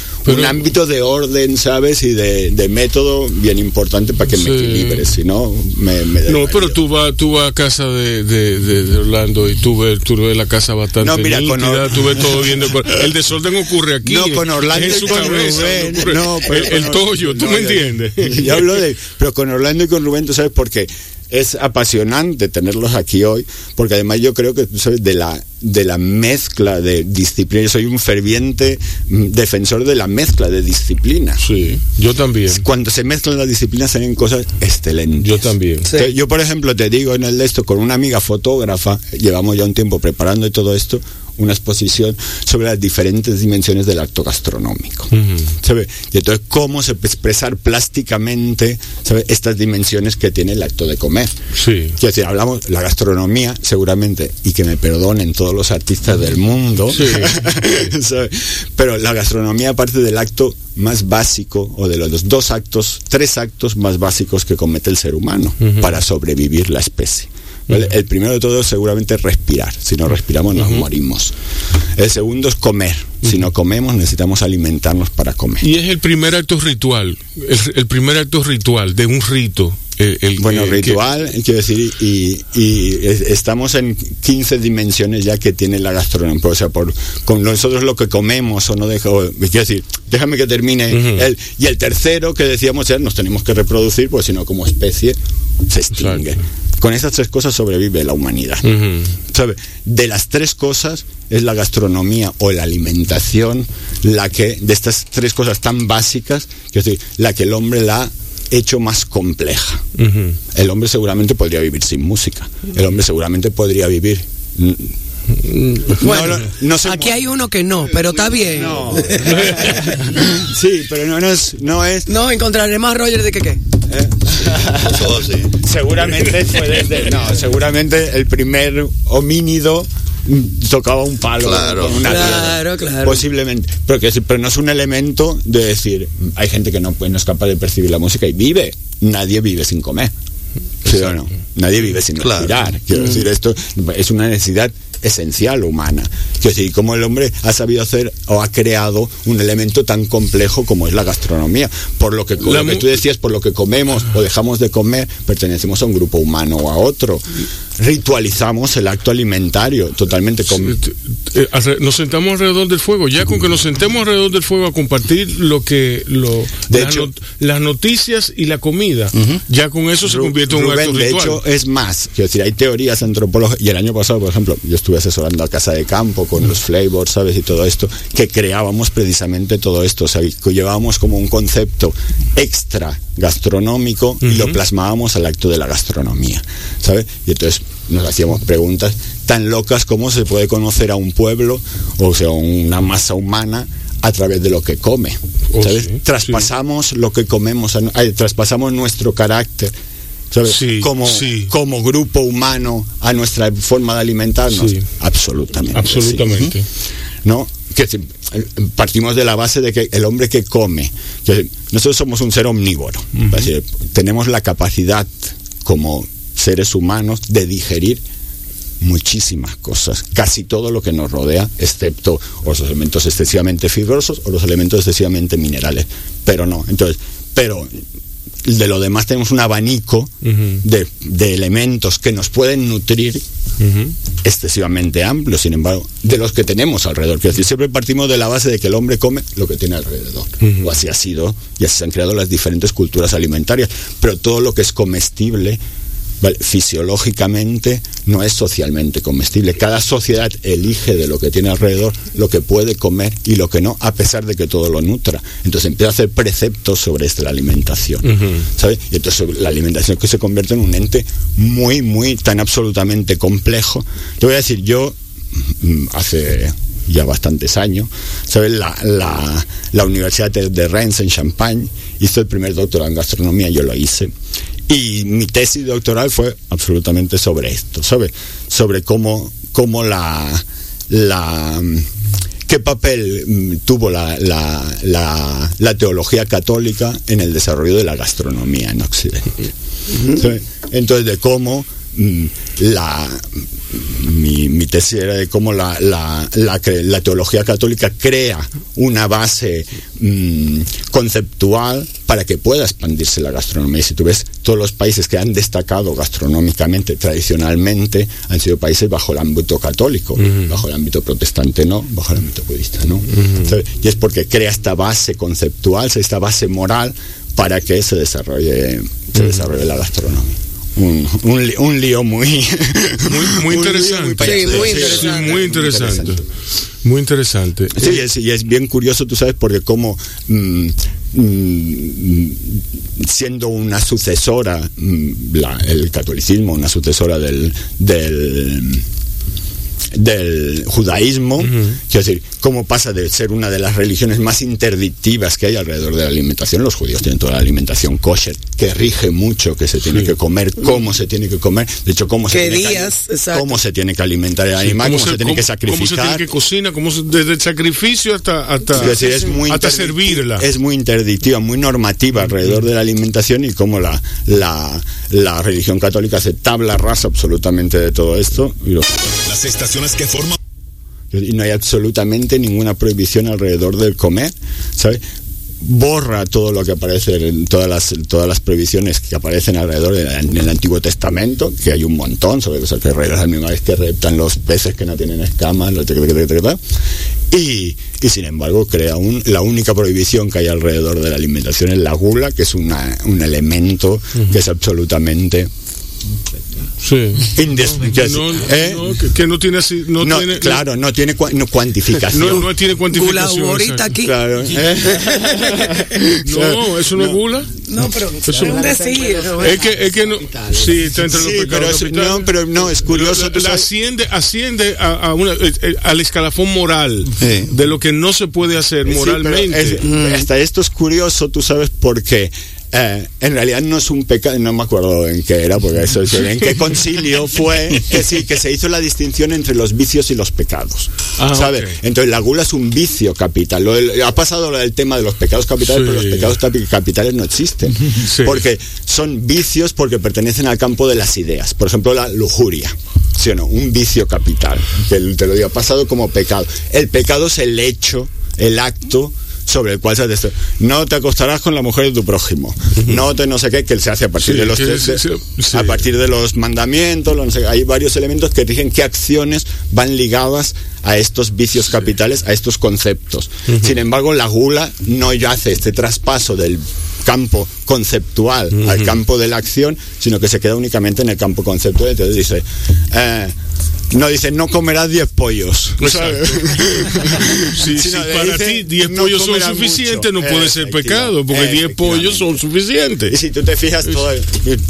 Speaker 6: ámbito de orden, ¿sabes? Y de, método bien importante para que me equilibre, si no, me, me
Speaker 2: No, pero tú vas tú vas a casa de, de, Orlando y tú ves, tú ves la casa bastante no, mira, nítida, tú ves todo bien El [LAUGHS] desorden ocurre aquí.
Speaker 6: No, con Orlando y con Rubén. No,
Speaker 2: el, toyo, ¿tú me entiendes? [LAUGHS]
Speaker 6: Yo hablo de. Pero con Orlando y con Rubén, ¿tú sabes por qué? es apasionante tenerlos aquí hoy, porque además yo creo que ¿sabes? de la de la mezcla de disciplinas, soy un ferviente mm, defensor de la mezcla de disciplinas.
Speaker 2: Sí, yo también.
Speaker 6: Cuando se mezclan las disciplinas salen cosas excelentes.
Speaker 2: Yo también.
Speaker 6: Yo, por ejemplo, te digo en el de esto, con una amiga fotógrafa, llevamos ya un tiempo preparando todo esto, una exposición sobre las diferentes dimensiones del acto gastronómico. Y entonces, cómo se expresar plásticamente estas dimensiones que tiene el acto de comer.
Speaker 2: Sí.
Speaker 6: Es decir, hablamos la gastronomía, seguramente, y que me perdonen todos los artistas del mundo, [LAUGHS] pero la gastronomía aparte del acto más básico, o de los dos actos, tres actos más básicos que comete el ser humano para sobrevivir la especie. El primero de todo es seguramente respirar. Si no respiramos nos morimos. El segundo es comer. Si no comemos necesitamos alimentarnos para comer.
Speaker 2: Y es el primer acto ritual, el, primer acto ritual de un rito. El,
Speaker 6: bueno, ritual, quiero decir, y, estamos en 15 dimensiones ya que tiene la gastronomía. O sea, por, con nosotros lo que comemos o no dejo, quiero decir, déjame que termine. el, y el tercero que decíamos es, nos tenemos que reproducir, porque si no, como especie, se extingue. Con esas tres cosas sobrevive la humanidad. De las tres cosas es la gastronomía o la alimentación la que, de estas tres cosas tan básicas, que decir, la que el hombre la hecho más compleja. El hombre seguramente podría vivir sin música. El hombre seguramente podría vivir
Speaker 3: bueno, no, aquí hay uno que no, pero está bien. [LAUGHS]
Speaker 6: sí, pero no, es, no es.
Speaker 3: No, encontraremos a Roger de que qué. ¿Eh? [LAUGHS]
Speaker 6: Seguramente fue desde. No, seguramente el primer homínido tocaba un palo
Speaker 3: claro. con una claro, claro.
Speaker 6: posiblemente pero que pero no es un elemento de decir hay gente que no, pues, no es capaz de percibir la música y vive nadie vive sin comer ¿Sí o no? Nadie vive sin respirar. Quiero decir, esto es una necesidad esencial humana. Que decir, cómo el hombre ha sabido hacer o ha creado un elemento tan complejo como es la gastronomía. Por lo que, lo que tú decías, por lo que comemos o dejamos de comer, pertenecemos a un grupo humano o a otro. Ritualizamos el acto alimentario totalmente.
Speaker 2: Eh, nos sentamos alrededor del fuego. Ya con que nos sentemos alrededor del fuego a compartir lo que. Lo,
Speaker 6: de las, hecho,
Speaker 2: las noticias y la comida, ya con eso se convierte en un acto
Speaker 6: De hecho, es más. Quiero decir, hay teorías antropológicas. Y el año pasado, por ejemplo, yo estuve asesorando a Casa de Campo con los flavors, ¿sabes? Y todo esto, que creábamos precisamente todo esto, o sea, que llevábamos como un concepto extra gastronómico y lo plasmábamos al acto de la gastronomía, ¿sabes? Y entonces nos hacíamos preguntas tan locas como se puede conocer a un pueblo, o sea, una masa humana a través de lo que come. Oh, ¿sabes? traspasamos lo que comemos, traspasamos nuestro carácter como, como grupo humano a nuestra forma de alimentarnos. Absolutamente.
Speaker 2: Absolutamente.
Speaker 6: ¿No? Que partimos de la base de que el hombre que come, que nosotros somos un ser omnívoro, tenemos la capacidad como seres humanos de digerir muchísimas cosas, casi todo lo que nos rodea, excepto los elementos excesivamente fibrosos o los elementos excesivamente minerales. Pero no, entonces, pero de lo demás tenemos un abanico de, elementos que nos pueden nutrir excesivamente amplio, sin embargo, de los que tenemos alrededor. Quiero decir, siempre partimos de la base de que el hombre come lo que tiene alrededor. O así ha sido, y así se han creado las diferentes culturas alimentarias. Pero todo lo que es comestible fisiológicamente no es socialmente comestible. Cada sociedad elige de lo que tiene alrededor lo que puede comer y lo que no, a pesar de que todo lo nutra. Entonces empieza a hacer preceptos sobre esta, la alimentación. Y entonces la alimentación que se convierte en un ente muy, muy, tan absolutamente complejo. Te voy a decir, yo mm, hace ya bastantes años, ¿sabes? La, la, Universidad de, de Rennes en Champagne hizo el primer doctorado en gastronomía, yo lo hice. Y mi tesis doctoral fue absolutamente sobre esto, ¿sabes? Sobre cómo, cómo la, la qué papel mm, tuvo la, la, la, teología católica en el desarrollo de la gastronomía en Occidente. Entonces, de cómo mm, la, mi, tesis era de cómo la, la, la, teología católica crea una base mm, conceptual para que pueda expandirse la gastronomía. Y si tú ves, todos los países que han destacado gastronómicamente, tradicionalmente, han sido países bajo el ámbito católico, bajo el ámbito protestante no, bajo el ámbito budista no. Y es porque crea esta base conceptual, esta base moral para que se desarrolle, se desarrolle la gastronomía un, un, lío muy
Speaker 2: muy, [LAUGHS] interesante. muy, interesante. muy interesante. Muy interesante.
Speaker 6: Sí, y es bien curioso, tú sabes, porque como mm, mm, siendo una sucesora, mm, el catolicismo, una sucesora del, del del judaísmo, quiero decir, cómo pasa de ser una de las religiones más interdictivas que hay alrededor de la alimentación. Los judíos tienen toda la alimentación kosher, que rige mucho que se tiene que comer, cómo se tiene que comer, de hecho, cómo se, tiene, que, cómo se tiene que alimentar el animal, cómo, se, tiene que sacrificar. Cómo se tiene
Speaker 2: que cocinar, cómo desde el sacrificio hasta, hasta,
Speaker 6: es muy
Speaker 2: hasta servirla.
Speaker 6: Es muy interdictiva, muy normativa alrededor de la alimentación y cómo la, la, la religión católica se tabla rasa absolutamente de todo esto.
Speaker 9: Las que forman
Speaker 6: y no hay absolutamente ninguna prohibición alrededor del comer, ¿sabes? borra todo lo que aparece en todas las todas las prohibiciones que aparecen alrededor en el Antiguo Testamento, que hay un montón sobre los los animales que reptan, los peces que no tienen escamas, y, y sin embargo crea un, la única prohibición que hay alrededor de la alimentación es la gula, que es una, un elemento que es absolutamente
Speaker 2: Sí. ¿Eh? que, no tiene así. No, tiene,
Speaker 6: claro, no tiene cuantificación.
Speaker 2: No, tiene cuantificación.
Speaker 3: ahorita aquí.
Speaker 2: Claro, ¿eh? no, [LAUGHS] eso no, es gula.
Speaker 3: No, pero es un decir.
Speaker 2: Es que, es que no. Sí, está entre los pecados
Speaker 6: pero no, pero no, es curioso.
Speaker 2: asciende asciende a, una, eh, al escalafón moral de lo que no se puede hacer moralmente.
Speaker 6: hasta esto es curioso, tú sabes por qué eh, en realidad no es un pecado, no me acuerdo en qué era, porque eso es, en qué concilio fue que sí, que se hizo la distinción entre los vicios y los pecados. Ah, ¿Sabes? Entonces la gula es un vicio capital. ha pasado lo del tema de los pecados capitales, pero los pecados capitales no existen. [LAUGHS] Porque son vicios porque pertenecen al campo de las ideas. Por ejemplo, la lujuria. ¿Sí o no? Un vicio capital. Que te lo digo, ha pasado como pecado. El pecado es el hecho, el acto sobre el cual se te... no te acostarás con la mujer de tu prójimo. No te no sé qué que se hace a partir de los a partir de los mandamientos hay varios elementos que dicen qué acciones van ligadas a estos vicios capitales a estos conceptos. Sin embargo la gula no ya hace este traspaso del campo conceptual al campo de la acción sino que se queda únicamente en el campo conceptual. Entonces dice eh, no dice, no comerás 10 pollos. [LAUGHS]
Speaker 2: si para ti 10 pollos son suficientes, no puede ser pecado, porque 10 pollos son suficientes.
Speaker 6: Y si tú te fijas,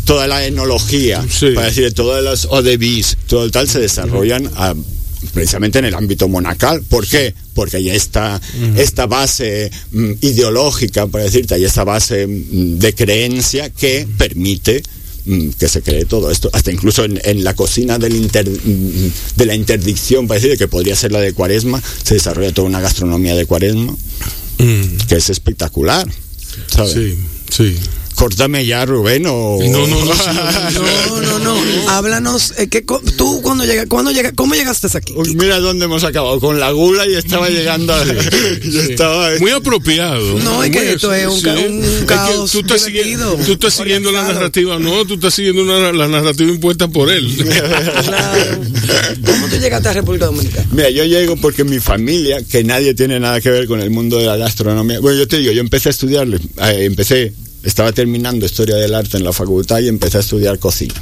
Speaker 6: toda, la enología, para decir, todas las ODBs, todo el tal, se desarrollan precisamente en el ámbito monacal. ¿Por qué? Porque hay esta, esta base mm, ideológica, para decirte, hay esta base mm, de creencia que permite Mm, que se cree todo esto, hasta incluso en, la cocina del mm, de la interdicción, parece que podría ser la de Cuaresma, se desarrolla toda una gastronomía de Cuaresma, mm. que es espectacular.
Speaker 2: Sí, sí.
Speaker 6: Córtame ya, Rubén, o...
Speaker 3: No, no, no, [LAUGHS] no, Háblanos, eh, que, tú cuando llega, cuando llega, ¿cómo llegaste aquí?
Speaker 6: mira dónde hemos acabado, con la gula y estaba llegando [LAUGHS] a...
Speaker 2: Muy apropiado.
Speaker 3: No, es que esto es un, caos
Speaker 2: tú, estás siguiendo, tú estás siguiendo la narrativa, no, tú estás siguiendo la narrativa impuesta por él. [LAUGHS]
Speaker 3: ¿Cómo tú llegaste a República Dominicana?
Speaker 6: Mira, yo llego porque mi familia, que nadie tiene nada que ver con el mundo de la gastronomía, bueno, yo te digo, yo empecé a estudiarle, eh, empecé estaba terminando historia del arte en la facultad y empecé a estudiar cocina.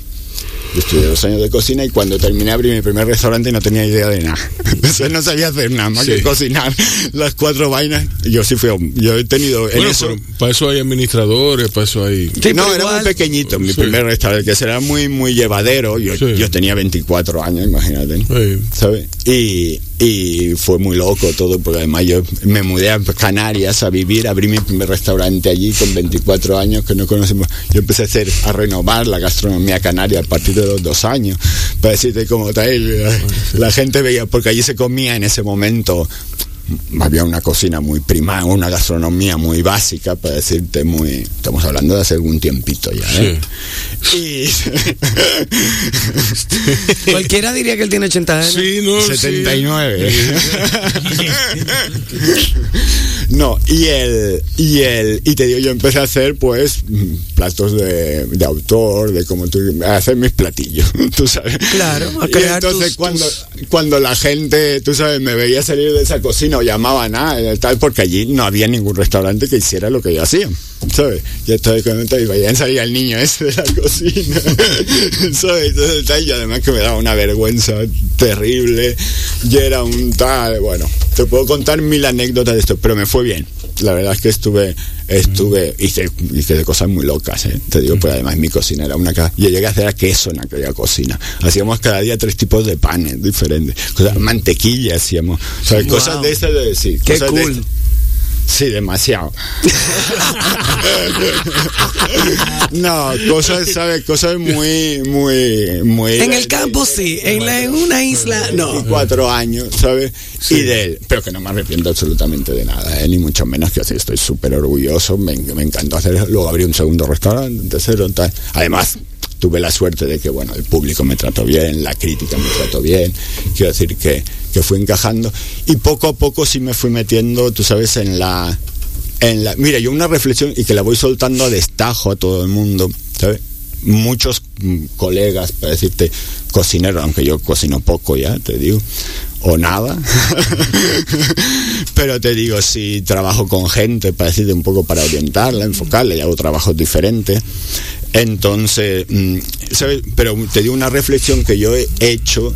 Speaker 6: Yo estudié dos años de cocina y cuando terminé abrí mi primer restaurante no tenía idea de nada. [LAUGHS] Entonces no sabía hacer nada más que cocinar las cuatro vainas. Yo sí fui, yo he tenido en eso.
Speaker 2: Para eso hay administradores, para eso hay.
Speaker 6: no, era muy pequeñito, mi primer restaurante, que será muy, muy llevadero. Yo, yo tenía 24 años, imagínate. ¿Sabes? Y, y fue muy loco todo, porque además yo me mudé a Canarias a vivir, abrí mi primer restaurante allí con 24 años que no conocemos. Yo empecé a hacer, a renovar la gastronomía canaria a partir de los dos años, para decirte cómo tal, la gente veía, porque allí se comía en ese momento había una cocina muy prima, una gastronomía muy básica, para decirte muy, estamos hablando de hace algún tiempito ya, ¿eh? Y... [LAUGHS]
Speaker 3: Cualquiera diría que él tiene 80 años.
Speaker 6: Sí, no, 79. [LAUGHS] no, y el, y el, y te digo, yo empecé a hacer pues platos de, de autor, de como tú, a hacer mis platillos, [LAUGHS] tú sabes.
Speaker 3: Claro,
Speaker 6: a crear y entonces cuando, cuando la gente, tú sabes, me veía salir de esa cocina llamaba nada, tal, porque allí no había ningún restaurante que hiciera lo que yo hacía. ¿sabes? Yo estoy contento y vayan salía el niño ese de la cocina, [LAUGHS] ¿sabes? Entonces, y además que me daba una vergüenza terrible, y era un tal, bueno, te puedo contar mil anécdotas de esto, pero me fue bien. La verdad es que estuve, estuve, hice, hice cosas muy locas, ¿eh? te digo, pues además mi cocina era una casa, yo llegué a hacer queso en aquella cocina, hacíamos cada día tres tipos de panes diferentes, cosas, mantequilla hacíamos, ¿sabes? cosas de esas de decir,
Speaker 3: Qué cool.
Speaker 6: Sí, demasiado. [LAUGHS] no, cosas, ¿sabes? Cosas muy, muy, muy.
Speaker 3: En el campo sí, en, la, en una isla no.
Speaker 6: Cuatro años, ¿sabes? Y de él, pero que no me arrepiento absolutamente de nada, ¿eh? ni mucho menos que así estoy súper orgulloso, me, me encantó hacer. Luego abrí un segundo restaurante, un tercero, tal. Además, tuve la suerte de que, bueno, el público me trató bien, la crítica me trató bien, quiero decir que, que fui encajando y poco a poco sí me fui metiendo, tú sabes, en la... En la mira, yo una reflexión y que la voy soltando a destajo a todo el mundo, ¿sabes? Muchos mm, colegas, para decirte, cocineros, aunque yo cocino poco ya, te digo, o nada. [LAUGHS] Pero te digo, si trabajo con gente, para decirte un poco para orientarla, enfocarla, y hago trabajos diferentes. Entonces, mm, ¿sabes? Pero te digo una reflexión que yo he hecho,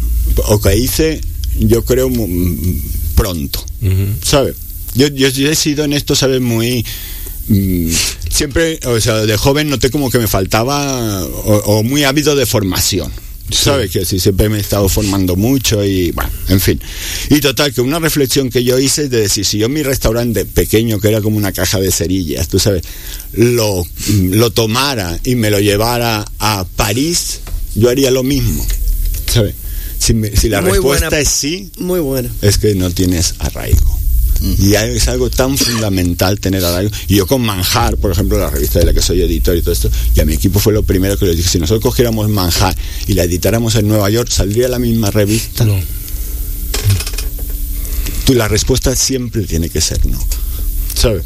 Speaker 6: o que hice, yo creo, pronto, ¿sabes? Yo, yo, he sido en esto, ¿sabes? Muy... Mm, siempre, o sea, de joven noté como que me faltaba, o, muy ávido de formación. ¿Sabes? Que sí, siempre me he estado formando mucho y, bueno, en fin. Y total, que una reflexión que yo hice es de decir, si yo mi restaurante pequeño, que era como una caja de cerillas, tú sabes, lo, lo tomara y me lo llevara a París, yo haría lo mismo, ¿sabes? Si, si la respuesta es sí,
Speaker 3: muy buena.
Speaker 6: es que no tienes arraigo. Y es algo tan fundamental tener arraigo. Y yo con Manjar, por ejemplo, la revista de la que soy editor y todo esto, y a mi equipo fue lo primero que les dije, si nosotros cogiéramos Manjar y la editáramos en Nueva York, ¿saldría la misma revista?
Speaker 2: No.
Speaker 6: Tú, la respuesta siempre tiene que ser no. ¿Sabes?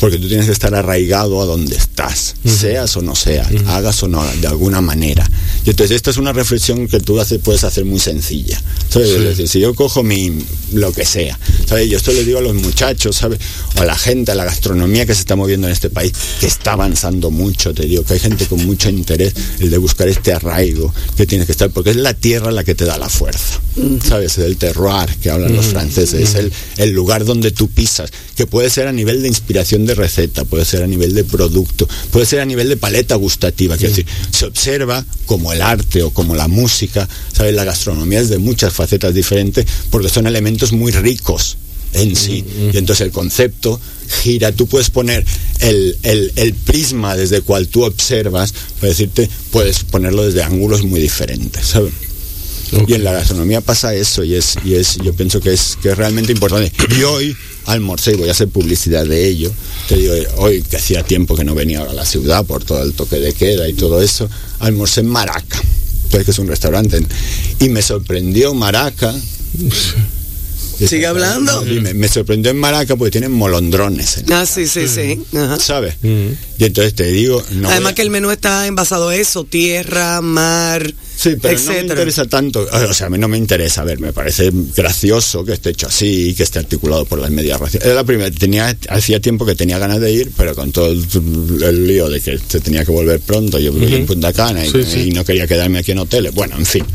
Speaker 6: Porque tú tienes que estar arraigado a donde estás, seas o no seas, hagas o no, de alguna manera. Y entonces esta es una reflexión que tú haces, puedes hacer muy sencilla. ¿sabes? si yo cojo mi lo que sea, ¿sabes? Yo esto le digo a los muchachos, ¿sabes? O a la gente, a la gastronomía que se está moviendo en este país, que está avanzando mucho, te digo, que hay gente con mucho interés, el de buscar este arraigo que tienes que estar, porque es la tierra la que te da la fuerza, ¿sabes? Es el terroir que hablan los franceses, es el, el lugar donde tú pisas, que puede ser a nivel de inspiración de receta, puede ser a nivel de producto, puede ser a nivel de paleta gustativa, que decir, se observa como el arte o como la música, ¿sabes? La gastronomía es de muchas facetas diferentes porque son elementos muy ricos en sí. Y entonces el concepto gira, tú puedes poner el, el, prisma desde el cual tú observas, para decirte, puedes ponerlo desde ángulos muy diferentes, ¿sabes? Y en la gastronomía pasa eso y es, y es yo pienso que es, que es realmente importante. Y hoy almorcé y voy a hacer publicidad de ello. Te digo, hoy que hacía tiempo que no venía a la ciudad por todo el toque de queda y todo eso, almorcé en Maraca, que es un restaurante. Y me sorprendió Maraca.
Speaker 3: Sigue hablando.
Speaker 6: me, sorprendió en Maraca porque tienen molondrones.
Speaker 3: ah, sí, sí, sí.
Speaker 6: ¿Sabes? Y entonces te digo...
Speaker 3: Además que el menú está envasado eso, tierra, mar...
Speaker 6: Sí, pero no me interesa tanto, o sea, a mí no me interesa, a ver, me parece gracioso que esté hecho así, que esté articulado por las medias raciales. Era la primera, tenía, hacía tiempo que tenía ganas de ir, pero con todo el, lío de que se tenía que volver pronto, yo vivía en Punta Cana y, no quería quedarme aquí en hoteles, bueno, en fin.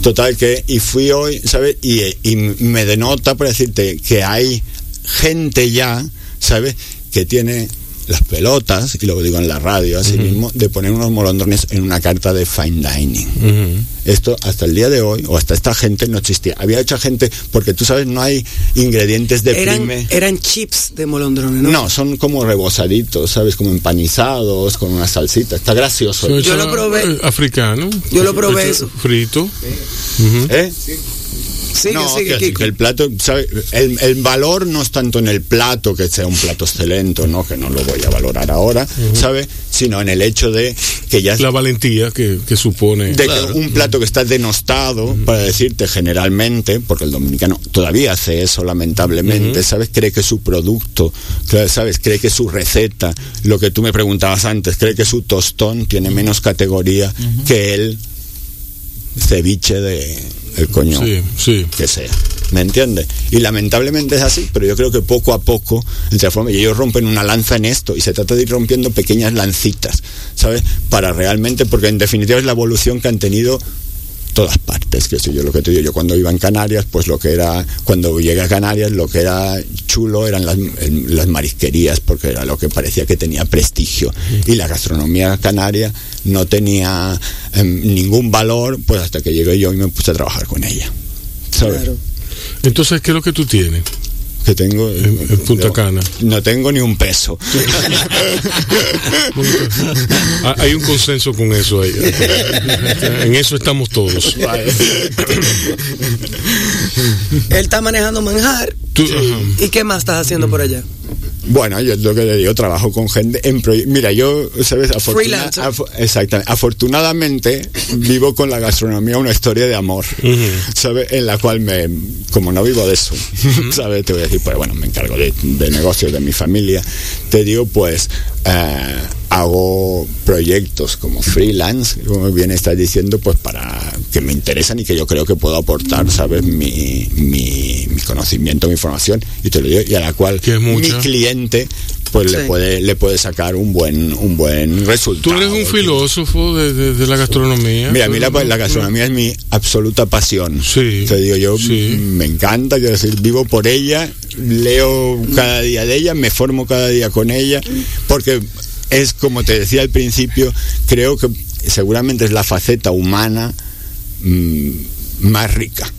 Speaker 6: Total que, y fui hoy, ¿sabes? Y, y me denota por decirte que hay gente ya, ¿sabes? Que tiene las pelotas, y lo digo en la radio así mismo, de poner unos molondrones en una carta de fine dining. Esto hasta el día de hoy, o hasta esta gente no existía. Había hecha gente, porque tú sabes, no hay ingredientes de
Speaker 3: eran, Eran chips de molondrones, ¿no?
Speaker 6: No, son como rebozaditos, ¿sabes? Como empanizados, con una salsita. Está gracioso.
Speaker 3: Yo lo probé.
Speaker 2: Africano.
Speaker 3: Yo lo probé eso.
Speaker 2: Frito.
Speaker 6: ¿Eh? No, que, el plato, ¿sabe? El, valor no es tanto en el plato, que sea un plato excelente, ¿no? Que no lo voy a valorar ahora, ¿sabe? Sino en el hecho de que ya...
Speaker 2: La valentía que, supone...
Speaker 6: De que un plato que está denostado, para decirte generalmente, porque el dominicano todavía hace eso lamentablemente, ¿sabes? Cree que su producto, ¿sabes? Cree que su receta, lo que tú me preguntabas antes, cree que su tostón tiene menos categoría que el ceviche de el coño que sea. ¿Me entiendes? Y lamentablemente es así, pero yo creo que poco a poco, entre forma, y ellos rompen una lanza en esto, y se trata de ir rompiendo pequeñas lancitas, ¿sabes? Para realmente, porque en definitiva es la evolución que han tenido todas partes, que sé yo lo que te digo, yo cuando iba en Canarias, pues lo que era, cuando llegué a Canarias, lo que era chulo eran las, las marisquerías, porque era lo que parecía que tenía prestigio. Y la gastronomía canaria no tenía em, ningún valor, pues hasta que llegué yo y me puse a trabajar con ella.
Speaker 2: Entonces, ¿qué es lo que tú tienes?
Speaker 6: Que tengo
Speaker 2: en, Punta Cana.
Speaker 6: No tengo ni un peso. [LAUGHS]
Speaker 2: Ah, hay un consenso con eso ahí. [LAUGHS] En eso estamos todos.
Speaker 3: Él está manejando manjar. ¿Y qué más estás haciendo por allá?
Speaker 6: Bueno, yo lo que le digo, trabajo con gente en Mira, yo, ¿sabes? exactamente. Afortunadamente, vivo con la gastronomía una historia de amor, ¿sabes? En la cual me, como no vivo de eso, [LAUGHS] ¿sabes? Te voy a decir, pues bueno, me encargo de, de negocios de mi familia. Te digo, pues, eh, hago proyectos como freelance, como bien estás diciendo, pues para que me interesan y que yo creo que puedo aportar, ¿sabes? Mi, mi, conocimiento, mi información, y te lo digo, y a la cual mi cliente pues le puede le puede sacar un buen un buen resultado.
Speaker 2: Tú eres un filósofo de, la gastronomía.
Speaker 6: Mira, a mí la, gastronomía es mi absoluta pasión. Sí. Te digo, yo me encanta, quiero decir, vivo por ella, leo cada día de ella, me formo cada día con ella, porque es como te decía al principio, creo que seguramente es la faceta humana mm, más rica.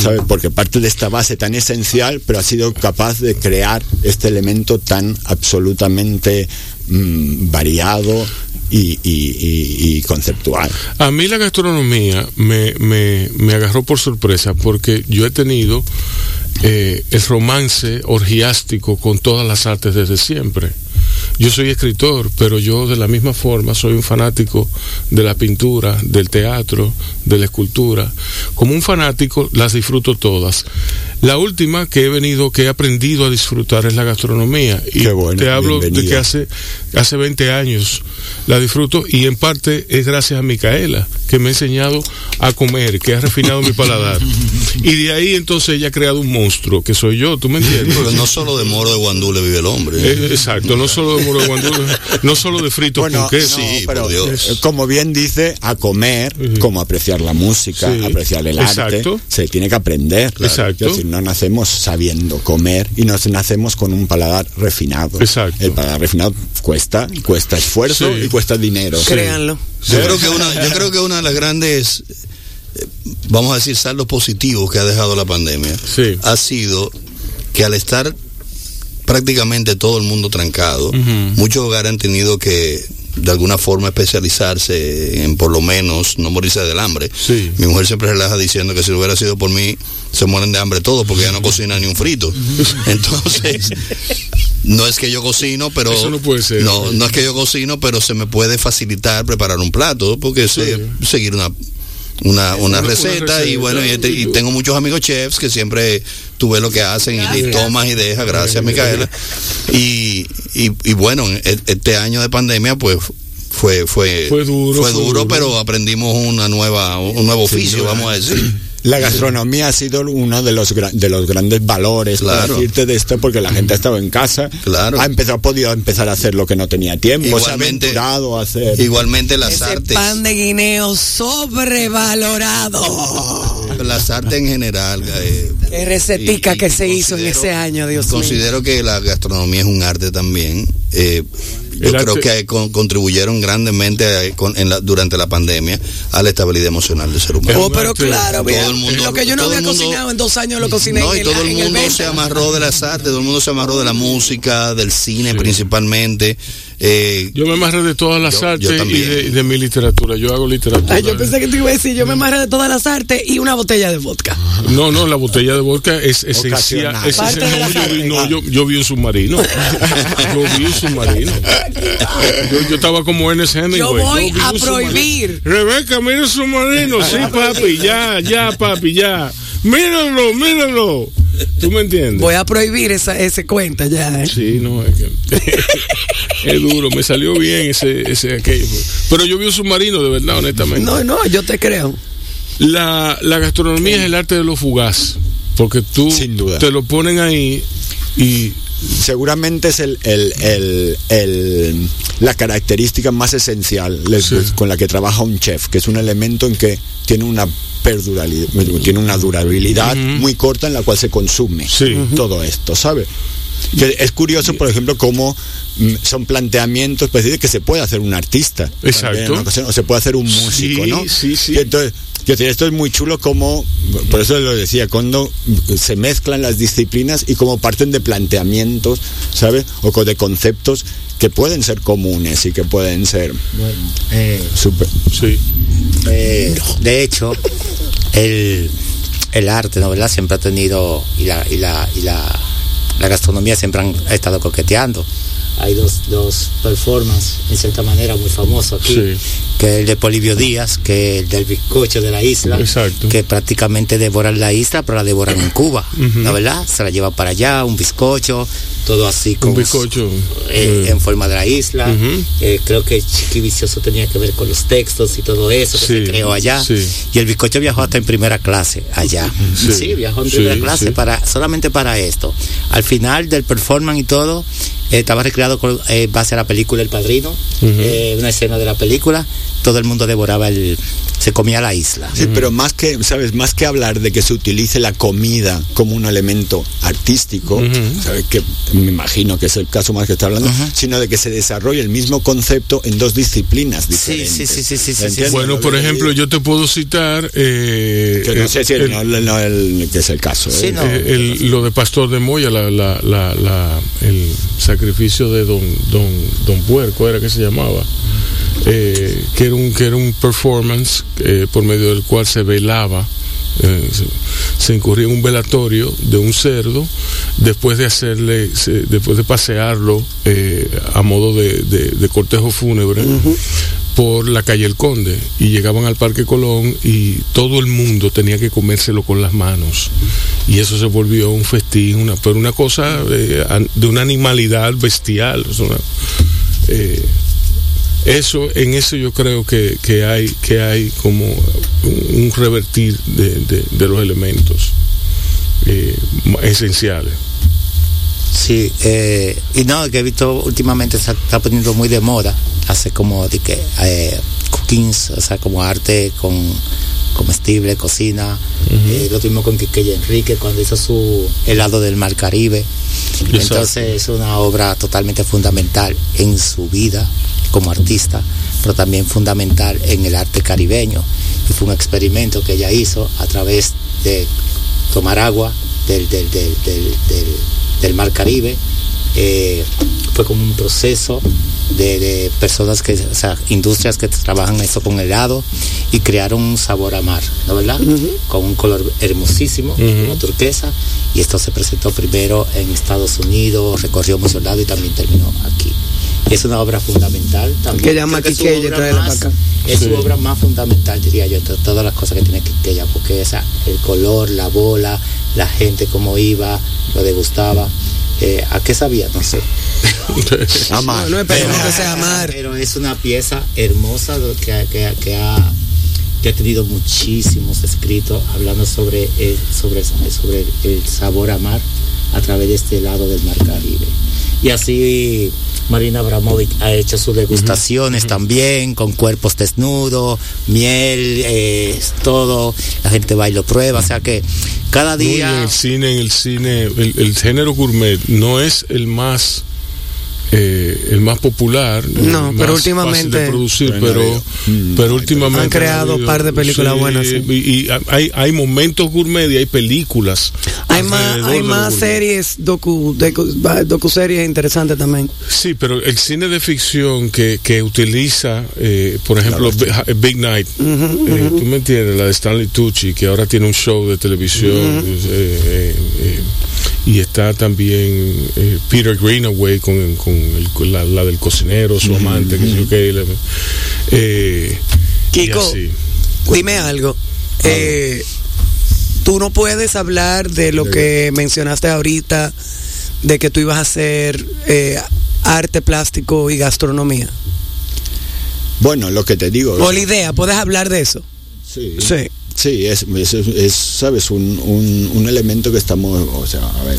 Speaker 6: ¿sabes? Porque parte de esta base tan esencial, pero ha sido capaz de crear este elemento tan absolutamente mm, variado y, conceptual.
Speaker 2: A mí la gastronomía me, me, me agarró por sorpresa porque yo he tenido eh, el romance orgiástico con todas las artes desde siempre. Yo soy escritor, pero yo de la misma forma soy un fanático de la pintura, del teatro, de la escultura. Como un fanático las disfruto todas. La última que he venido, que he aprendido a disfrutar es la gastronomía. Y te hablo de que hace, hace 20 años la disfruto y en parte es gracias a Micaela, que me ha enseñado a comer, que ha refinado mi paladar. [LAUGHS] Y de ahí entonces ella ha creado un monstruo, que soy yo, ¿tú me entiendes?
Speaker 4: Pero no solo de moro de guandule vive el hombre.
Speaker 2: Eh, exacto, no solo de moro de guandule, no solo de frito con queso.
Speaker 6: sí, pero como bien dice, a comer, como apreciar la música, apreciar el arte, se tiene que aprender. Exacto. Es decir, no nacemos sabiendo comer y nos nacemos con un paladar refinado. Exacto. El paladar refinado cuesta, cuesta esfuerzo y cuesta dinero.
Speaker 3: Créanlo.
Speaker 4: Yo creo que una, yo creo que una de las grandes, eh, vamos a decir, saldos positivos que ha dejado la pandemia ha sido que al estar prácticamente todo el mundo trancado, muchos hogares han tenido que de alguna forma especializarse en por lo menos no morirse del hambre. Mi mujer siempre relaja diciendo que si no hubiera sido por mí, se mueren de hambre todos porque ya no cocina ni un frito. Entonces, no es que yo cocino, pero
Speaker 2: no, puede ser.
Speaker 4: no, no es que yo cocino, pero se me puede facilitar preparar un plato porque seguir una una, una, receta, y bueno, y, tengo muchos amigos chefs que siempre tuve lo que hacen y, tomas y dejas, gracias Micaela. Y, y, bueno, e, este año de pandemia pues fue fue,
Speaker 2: fue duro,
Speaker 4: fue duro, pero aprendimos una nueva un nuevo oficio, vamos a decir.
Speaker 6: La gastronomía ha sido uno de los de los grandes valores claro. decirte de esto porque la gente ha estado en casa,
Speaker 4: claro.
Speaker 6: ha empezado podido empezar a hacer lo que no tenía tiempo,
Speaker 4: igualmente,
Speaker 6: se ha a hacer.
Speaker 4: Igualmente las
Speaker 3: Ese
Speaker 4: artes.
Speaker 3: pan de guineo sobrevalorado.
Speaker 4: Las artes en general. Eh,
Speaker 3: Qué recetica que se hizo en ese año, Dios
Speaker 4: mío. Considero que la gastronomía es un arte también. Eh, yo creo que contribuyeron grandemente durante la pandemia a la estabilidad emocional del ser humano.
Speaker 3: Oh, pero claro, todo el mundo, lo que yo no había cocinado en dos años lo cociné.
Speaker 4: No, y todo el, mundo se amarró de las artes, todo el mundo se amarró de la música, del cine principalmente. Eh,
Speaker 2: yo me amarré de todas las artes y de, mi literatura. Yo hago literatura.
Speaker 3: yo pensé que te iba a decir, yo me amarré de todas las artes y una botella de vodka.
Speaker 2: No, no, la botella de vodka es [LAUGHS] esencial. no, yo, yo, vi un submarino. yo vi un submarino. Yo, estaba como Ernest Hemingway.
Speaker 3: Yo voy a prohibir.
Speaker 2: Rebeca, mira el submarino. Sí, papi, ya, ya, papi, ya. Míralo, míralo. ¿Tú me entiendes?
Speaker 3: Voy a prohibir esa, ese cuenta ya. ¿eh?
Speaker 2: Sí, no, es que [LAUGHS] es duro, me salió bien ese, ese aquello. Pero yo vi un submarino, de verdad, honestamente.
Speaker 3: No, no, yo te creo.
Speaker 2: La, la gastronomía es el arte de lo fugaz, porque tú
Speaker 6: Sin duda.
Speaker 2: te lo ponen ahí y
Speaker 6: seguramente es el, el, el, la característica más esencial con la que trabaja un chef, que es un elemento en que tiene una perdurabilidad, tiene una durabilidad muy corta en la cual se consume todo esto, ¿sabe? Es curioso, por ejemplo, cómo mm, son planteamientos pues, de que se puede hacer un artista.
Speaker 2: Exacto.
Speaker 6: o se puede hacer un músico, ¿no?
Speaker 2: Sí, sí.
Speaker 6: entonces, yo esto es muy chulo como, por eso lo decía, cuando se mezclan las disciplinas y como parten de planteamientos, ¿sabes? O de conceptos que pueden ser comunes y que pueden ser
Speaker 5: bueno, eh,
Speaker 6: super.
Speaker 2: Sí.
Speaker 5: Eh, de hecho, el, el arte, ¿no? ¿verdad? Siempre ha tenido, y la, y la, y la, la gastronomía siempre han, ha estado coqueteando hay dos, dos performances, en cierta manera, muy famosos aquí, que es el de Polivio Díaz, que es el del bizcocho de la isla, que prácticamente devoran la isla, pero la devoran en Cuba, ¿la verdad? Se la lleva para allá, un bizcocho, todo así con
Speaker 2: un bizcocho
Speaker 5: eh, en forma de la isla. Eh, creo que Chiqui Vicioso tenía que ver con los textos y todo eso que se creó allá. Y el bizcocho viajó hasta en primera clase allá. Sí, viajó en primera clase para solamente para esto. Al final del performance y todo, estaba recreado con base a la película El Padrino, una escena de la película. Todo el mundo devoraba el, se comía la isla.
Speaker 6: Sí, pero más que, ¿sabes? Más que hablar de que se utilice la comida como un elemento artístico, ¿sabes? Que me imagino que es el caso más que está hablando, sino de que se desarrolle el mismo concepto en dos disciplinas diferentes.
Speaker 5: Sí, sí, sí, sí, sí,
Speaker 2: Bueno, por ejemplo, yo te puedo citar...
Speaker 6: Eh, que no sé si el, que es el caso.
Speaker 2: ¿eh? lo de Pastor de Moya, la, la, la, el sacrificio de Don, don, don Puerco, era que se llamaba. Eh, que, era un, que era un performance eh, por medio del cual se velaba, eh, se, incurría en un velatorio de un cerdo después de hacerle, después de pasearlo a modo de, cortejo fúnebre. por la calle El Conde y llegaban al Parque Colón y todo el mundo tenía que comérselo con las manos y eso se volvió un festín, una, pero una cosa de, una animalidad bestial. Eso, en eso yo creo que, hay, que hay como un revertir de, los elementos eh, esenciales.
Speaker 5: Sí, eh, y no, que he visto últimamente se está poniendo muy de moda, hace como de que eh, cookings, o sea, como arte con comestible, cocina, lo mismo con Quique Enrique cuando hizo su helado del Mar Caribe. Entonces es una obra totalmente fundamental en su vida, como artista, pero también fundamental en el arte caribeño. Y fue un experimento que ella hizo a través de tomar agua del, del, mar Caribe. Eh, fue como un proceso de, personas que, o sea, industrias que trabajan eso con helado y crearon un sabor a mar, ¿no verdad? Con un color hermosísimo, una turquesa, y esto se presentó primero en Estados Unidos, recorrió muchos lados y también terminó aquí es una obra fundamental también.
Speaker 3: Que llama Quiqueya,
Speaker 5: Es su obra más fundamental, diría yo, de todas las cosas que tiene Quiqueya, porque esa, el color, la bola, la gente cómo iba, lo degustaba. Eh, ¿A qué sabía? No sé. [LAUGHS]
Speaker 3: amar. No, pero, que sea amar.
Speaker 5: Pero es una pieza hermosa que, que, que ha que ha tenido muchísimos escritos hablando sobre el, sobre, sobre el sabor a mar a través de este lado del mar Caribe. Y así Marina Abramovic ha hecho sus degustaciones también, con cuerpos desnudos, miel, eh, todo. La gente va y lo prueba. O sea que cada día.
Speaker 2: en el cine, en el cine, el género gourmet no es el más eh, el más popular,
Speaker 3: no, pero últimamente
Speaker 2: de producir, pero, pero últimamente
Speaker 3: han creado un par de películas buenas.
Speaker 2: Y, hay, hay momentos gourmet y hay películas.
Speaker 3: Hay más, hay más series docu, docu, series interesantes también.
Speaker 2: Sí, pero el cine de ficción que, que utiliza, eh, por ejemplo, Big Night, eh, tú me entiendes, la de Stanley Tucci, que ahora tiene un show de televisión y está también eh, Peter Greenaway con, con, la, del cocinero, su amante, que sé que
Speaker 3: eh, Kiko, dime algo. Eh, tú no puedes hablar de lo que mencionaste ahorita, de que tú ibas a hacer arte plástico y gastronomía.
Speaker 6: Bueno, lo que te digo.
Speaker 3: O la idea, ¿puedes hablar de eso?
Speaker 6: Sí. Sí. Sí, es, es, sabes, un, un, un, elemento que estamos, o sea, a ver,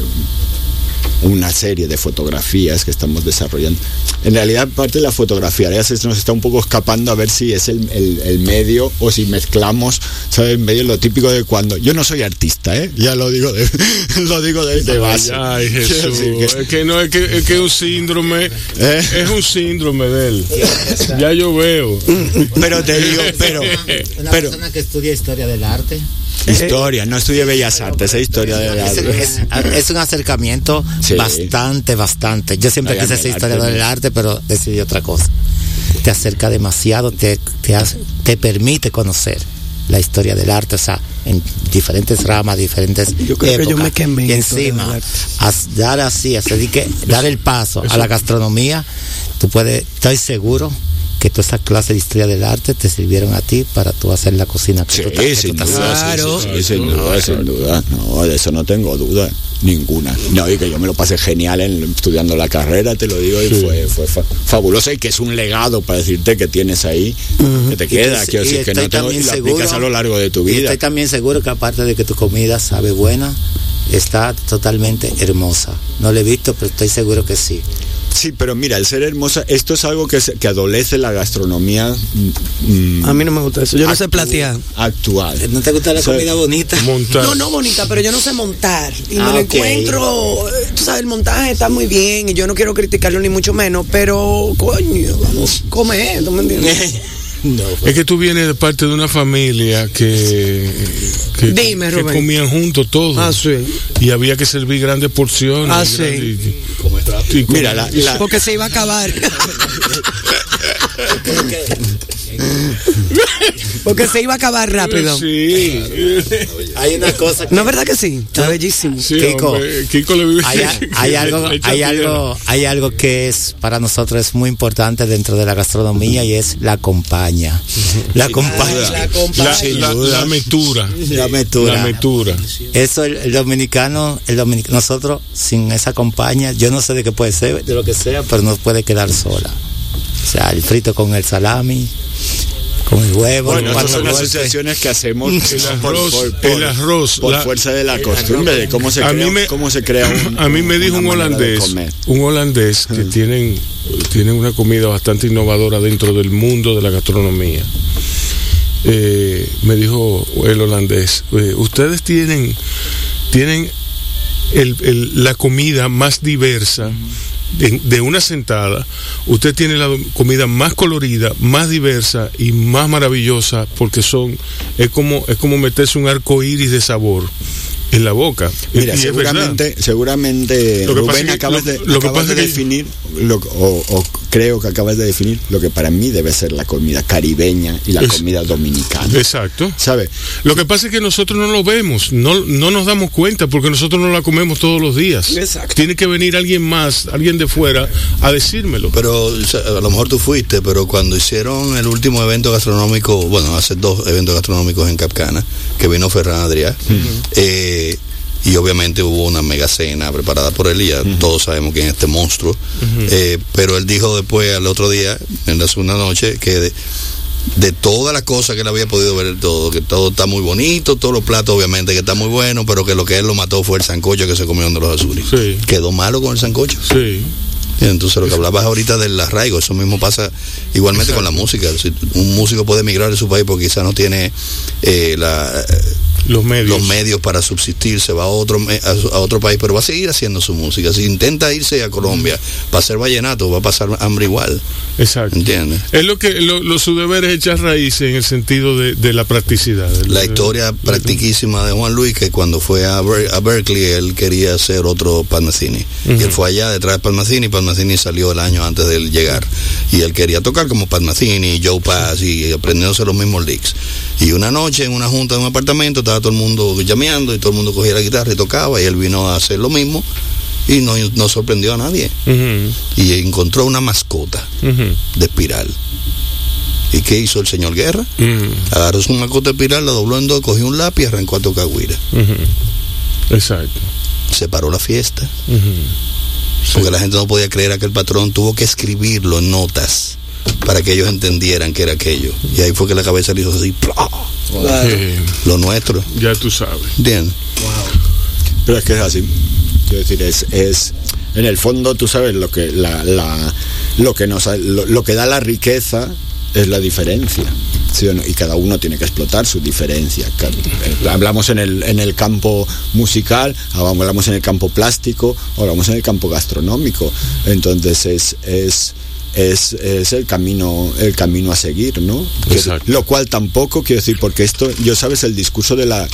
Speaker 6: una serie de fotografías que estamos desarrollando. En realidad parte de la fotografía ya se nos está un poco escapando a ver si es el, el, medio o si mezclamos, ¿sabes? En medio lo típico de cuando... Yo no soy artista, ¿eh? Ya lo digo de, [LAUGHS] lo digo de, base.
Speaker 2: Ay, Jesús. Es que no, es que es un síndrome, ¿Eh? es un síndrome de él. ya yo veo.
Speaker 6: Pero te digo, pero...
Speaker 5: Una
Speaker 6: pero,
Speaker 5: persona que estudia historia del arte
Speaker 6: Historia, no estudié Bellas Artes, es historia de arte.
Speaker 5: Es, un acercamiento bastante, bastante. Yo siempre quise ser historia del arte, pero decidí otra cosa. Te acerca demasiado, te, te, permite conocer la historia del arte, o sea, en diferentes ramas, diferentes
Speaker 3: yo creo que yo me quemé
Speaker 5: y encima dar así, así que dar el paso a la gastronomía, tú puedes, estoy seguro que toda esa clase de historia del arte te sirvieron a ti para tú hacer la cocina que
Speaker 6: sí, tú, sin duda, claro. sí, sin duda, sin duda, no, de eso no tengo duda ninguna. No, y que yo me lo pasé genial en, estudiando la carrera, te lo digo, y fue, fue fabuloso y que es un legado para decirte que tienes ahí, que te queda, que, decir, que no tengo, y lo aplicas a lo largo de tu vida. Y
Speaker 5: estoy también seguro que aparte de que tu comida sabe buena, está totalmente hermosa. No la he visto, pero estoy seguro que sí.
Speaker 6: Sí, pero mira, el ser hermosa, esto es algo que, que adolece la gastronomía.
Speaker 3: Mm, a mí no me gusta eso, yo no sé platear.
Speaker 6: Actual.
Speaker 5: ¿No te gusta la comida bonita?
Speaker 3: Montar. No, no bonita, pero yo no sé montar. Y me ah, lo encuentro, tú sabes, el montaje está muy bien y yo no quiero criticarlo ni mucho menos, pero coño, vamos a comer, ¿tú me entiendes? [LAUGHS]
Speaker 2: Pues. Es que tú vienes de parte de una familia que, que, comían juntos todos.
Speaker 3: Ah, sí.
Speaker 2: Y había que servir grandes porciones.
Speaker 3: Ah, sí.
Speaker 6: Mira, la,
Speaker 3: porque se iba a acabar. [LAUGHS] [LAUGHS] [LAUGHS] Porque se iba a acabar rápido.
Speaker 2: Sí.
Speaker 5: Hay una cosa
Speaker 3: No es verdad que sí. Está bellísimo.
Speaker 2: Kiko, Kiko le vive.
Speaker 5: Hay, algo, hay algo, hay algo que es para nosotros es muy importante dentro de la gastronomía y es la compañía. La compañía.
Speaker 2: La, la, metura.
Speaker 5: La metura.
Speaker 2: La metura.
Speaker 5: Eso el, dominicano, el dominicano, nosotros sin esa compañía, yo no sé de qué puede ser, de lo que sea, pero nos puede quedar sola. O sea, el frito con el salami, con el huevo.
Speaker 6: Bueno, estas son asociaciones que hacemos
Speaker 2: el arroz, por, el arroz,
Speaker 6: por fuerza de la costumbre, de cómo se crea, cómo se crea un,
Speaker 2: A mí me dijo un holandés, un holandés que tienen, tienen una comida bastante innovadora dentro del mundo de la gastronomía. Eh, me dijo el holandés, eh, ustedes tienen, tienen el, la comida más diversa de, una sentada, usted tiene la comida más colorida, más diversa y más maravillosa porque son, es como, es como meterse un arco iris de sabor en la boca.
Speaker 6: Mira, seguramente, seguramente Rubén acabas de definir, o, creo que acabas de definir lo que para mí debe ser la comida caribeña y la comida dominicana.
Speaker 2: Exacto.
Speaker 6: ¿Sabe?
Speaker 2: Lo que pasa es que nosotros no lo vemos, no, no nos damos cuenta porque nosotros no la comemos todos los días.
Speaker 3: Exacto.
Speaker 2: Tiene que venir alguien más, alguien de fuera, a decírmelo.
Speaker 4: Pero a lo mejor tú fuiste, pero cuando hicieron el último evento gastronómico, bueno, hace dos eventos gastronómicos en Capcana, que vino Ferran Adrià, eh, y obviamente hubo una mega cena preparada por él y ya todos sabemos quién es este monstruo. Eh, pero él dijo después, al otro día, en la segunda noche, que de, de todas las cosas que él había podido ver todo, que todo está muy bonito, todos los platos obviamente que está muy bueno, pero que lo que él lo mató fue el sancocho que se comió de los azules. Quedó malo con el sancocho.
Speaker 2: Sí.
Speaker 4: Entonces lo que hablabas ahorita del arraigo, eso mismo pasa igualmente con la música. un músico puede emigrar de su país porque quizá no tiene eh, la
Speaker 2: los medios.
Speaker 4: los medios para subsistir, se va a otro, a, otro país, pero va a seguir haciendo su música. Si intenta irse a Colombia para hacer vallenato, va a pasar hambre igual.
Speaker 2: Exacto.
Speaker 4: ¿Entiendes?
Speaker 2: Es lo que lo, su deber es echar raíces en el sentido de, la practicidad.
Speaker 4: La historia practiquísima de Juan Luis, que cuando fue a, Berkeley, él quería hacer otro Palmacini. Y él fue allá detrás de Palmacini, y Palmacini salió el año antes de él llegar. Y él quería tocar como Palmacini, Joe Pass, y aprendiéndose los mismos licks. Y una noche en una junta de un apartamento estaba todo el mundo llameando y todo el mundo cogía la guitarra y tocaba y él vino a hacer lo mismo y no, no sorprendió a nadie. Y encontró una mascota de espiral. ¿Y qué hizo el señor Guerra? Agarró su mascota de espiral, la dobló en dos, cogió un lápiz y arrancó a tocar guira.
Speaker 2: Exacto.
Speaker 4: Se paró la fiesta. Porque la gente no podía creer que el patrón tuvo que escribirlo en notas para que ellos entendieran que era aquello. Y ahí fue que la cabeza le hizo así, lo nuestro.
Speaker 2: Ya tú sabes.
Speaker 4: Bien.
Speaker 6: Pero es que es así. Quiero decir, es, es en el fondo, tú sabes, lo que, la, la, lo que, nos, lo, que da la riqueza es la diferencia. Y cada uno tiene que explotar su diferencia. Hablamos en el, en el campo musical, hablamos en el campo plástico, hablamos en el campo gastronómico. Entonces es, es es, es, el camino el camino a seguir, ¿no? lo cual tampoco quiero decir, porque esto, yo sabes, el discurso de la,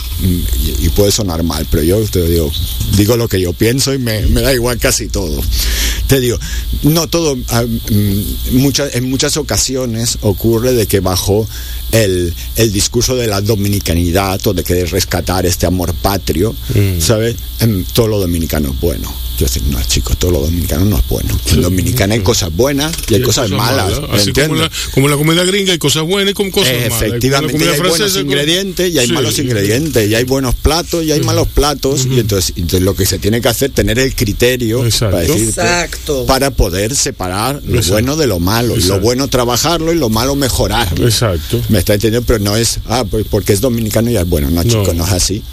Speaker 6: y, puede sonar mal, pero yo te digo, digo lo que yo pienso y me, da igual casi todo. Te digo, no todo, ah, mm, muchas, en muchas ocasiones ocurre de que bajo el, el, discurso de la dominicanidad o de querer rescatar este amor patrio, mm. ¿sabes? En todo lo dominicano es bueno yo decía, no, chicos, todo lo dominicano no es bueno. En Dominicana hay cosas buenas y hay, cosas, malas.
Speaker 2: como, la, como la, comida gringa hay cosas buenas y como cosas
Speaker 6: malas. Efectivamente, hay, buenos ingredientes y hay malos ingredientes. Y hay buenos platos y hay malos platos. Y entonces, entonces, lo que se tiene que hacer tener el criterio para, decir, para poder separar lo bueno de lo malo. Lo bueno trabajarlo y lo malo mejorarlo.
Speaker 2: Exacto.
Speaker 6: Me está entendiendo, pero no es, ah, pues porque es dominicano y es bueno. No, chicos, no es así.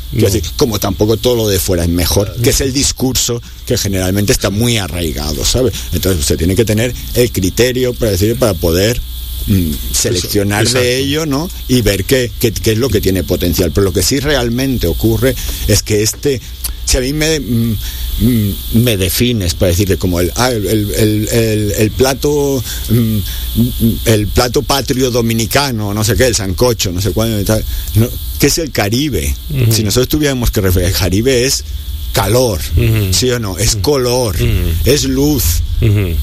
Speaker 6: como tampoco todo lo de fuera es mejor, que es el discurso que generalmente está muy arraigado, ¿sabe? Entonces usted tiene que tener el criterio para decir, para poder mm, seleccionar de ello, ¿no? Y ver qué, qué, qué, es lo que tiene potencial. Pero lo que sí realmente ocurre es que este, si a mí me, mm, mm, me defines para decirle como el, ah, el, el, el, el, plato el plato patrio dominicano, no sé qué, el sancocho, no sé cuándo, no, ¿qué es el Caribe? Uh -huh. Si nosotros tuviéramos que referir, el Caribe es calor, uh -huh. ¿sí o no? Es color, uh -huh. es luz.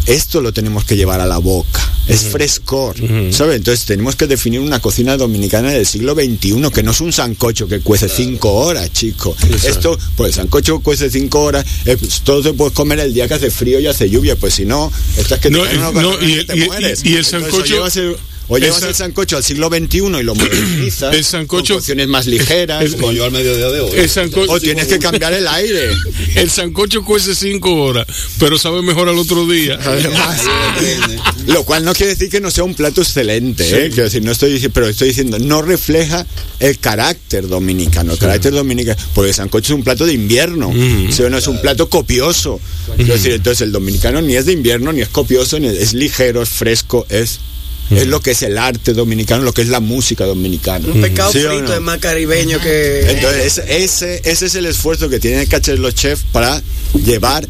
Speaker 6: Esto lo tenemos que llevar a la boca, es frescor, ¿sabe? Entonces tenemos que definir una cocina dominicana del siglo XXI, que no es un sancocho que cuece cinco horas, chico. Esto, pues el sancocho cuece cinco horas, eh, pues, todo se puede comer el día que hace frío y hace lluvia, pues si no, estás que te,
Speaker 2: no, no, y,
Speaker 6: te mueres.
Speaker 2: Y, y el sancocho...
Speaker 6: O llevas el sancocho al siglo XXI y lo modernizas.
Speaker 2: El sancocho.
Speaker 6: Con cocciones más ligeras.
Speaker 4: El, como yo al mediodía de hoy.
Speaker 2: El sancocho,
Speaker 6: o tienes que cambiar el aire. [LAUGHS]
Speaker 2: El sancocho cuece cinco horas, pero sabe mejor al otro día. [LAUGHS]
Speaker 6: Además. lo cual no quiere decir que no sea un plato excelente, sí. ¿eh? Quiero decir, no estoy diciendo, pero estoy diciendo, no refleja el carácter dominicano. El sí. carácter dominicano. Porque el sancocho es un plato de invierno. Mm. no es un plato copioso. Mm. Quiero decir, entonces el dominicano ni es de invierno, ni es copioso, ni es, es ligero, es fresco, es es lo que es el arte dominicano, lo que es la música dominicana.
Speaker 3: Un pescado ¿Sí frito no? es más caribeño que...
Speaker 6: Entonces, ese, ese es el esfuerzo que tienen que hacer los chefs para llevar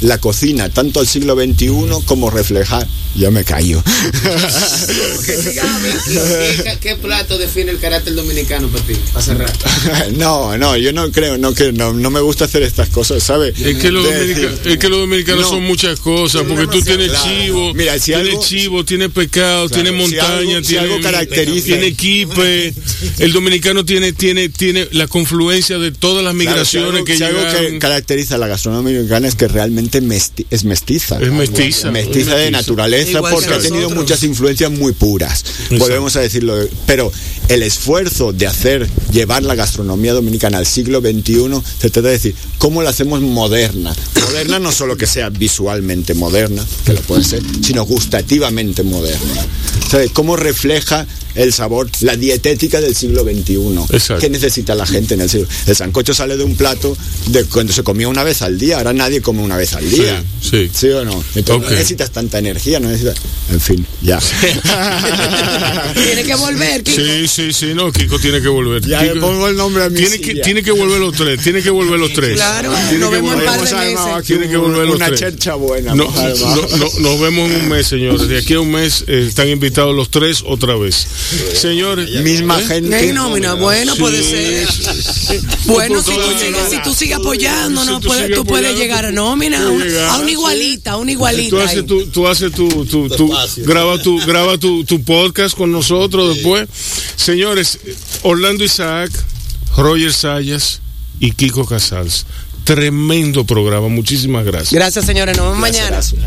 Speaker 6: la cocina tanto al siglo XXI como reflejar. Ya me callo. [LAUGHS]
Speaker 10: ¿Qué, ¿Qué, plato define el carácter dominicano para ti? Para cerrar. [LAUGHS]
Speaker 6: No, no, yo no creo, no, que, no, no me gusta hacer estas cosas, ¿sabes?
Speaker 2: Es que los, dominica, es que los dominicanos no, son muchas cosas, porque tú tienes claro. chivo,
Speaker 6: Mira, si
Speaker 2: tienes
Speaker 6: algo,
Speaker 2: chivo, tienes pescado, claro, tienes montaña,
Speaker 6: si algo,
Speaker 2: tienes,
Speaker 6: si algo caracteriza.
Speaker 2: tiene equipe. El dominicano tiene, tiene, tiene la confluencia de todas las migraciones
Speaker 6: claro, si algo,
Speaker 2: que
Speaker 6: si algo que caracteriza a la gastronomía dominicana es que realmente mesti es mestiza.
Speaker 2: Es mestiza.
Speaker 6: Mestiza de naturaleza Igual porque ha tenido muchas influencias muy puras. Exacto. Volvemos a decirlo. Pero el esfuerzo de hacer, llevar la gastronomía dominicana al siglo XXI, se trata de decir, ¿cómo la hacemos moderna? Moderna no solo que sea visualmente moderna, que lo puede ser, sino gustativamente moderna. ¿Sabe? ¿Cómo refleja el sabor, la dietética del siglo XXI.
Speaker 2: Exacto.
Speaker 6: ¿Qué necesita la gente en el siglo? El sancocho sale de un plato de cuando se comía una vez al día, ahora nadie come una vez al día.
Speaker 2: Sí, sí.
Speaker 6: ¿Sí o no? Entonces okay. no necesitas tanta energía, no necesitas... En fin, ya. [LAUGHS]
Speaker 3: tiene que volver, Kiko.
Speaker 2: Sí, sí, sí, no, Kiko tiene que volver.
Speaker 6: Ya
Speaker 2: Kiko,
Speaker 6: le pongo el nombre a mi
Speaker 2: tiene que, tiene que volver los tres, tiene que volver los tres.
Speaker 3: Claro,
Speaker 2: tiene
Speaker 3: nos
Speaker 2: que
Speaker 3: vemos en par de
Speaker 6: meses.
Speaker 2: Tiene que volver los
Speaker 6: una
Speaker 2: tres.
Speaker 6: chercha buena.
Speaker 2: No, no, no, nos vemos en un mes, señores. De aquí a un mes eh, están invitados los tres otra vez. Señores,
Speaker 6: misma ¿Eh? gente.
Speaker 3: ¿Qué nómina? Bueno, sí, puede ser. Sí. [LAUGHS] Bueno, si tú, sigues, si tú sigues apoyando, no, si puedes, tú puedes llegar a nómina, a, una, a una igualita, a una igualita.
Speaker 2: Tú haces tu, tú haces tu, tu, tu graba tu, graba tu, tu podcast con nosotros después. Señores, Orlando Isaac, Roger Sayas y Kiko Casals. Tremendo programa, muchísimas gracias.
Speaker 3: Gracias, señores. Nos vemos mañana. Gracias.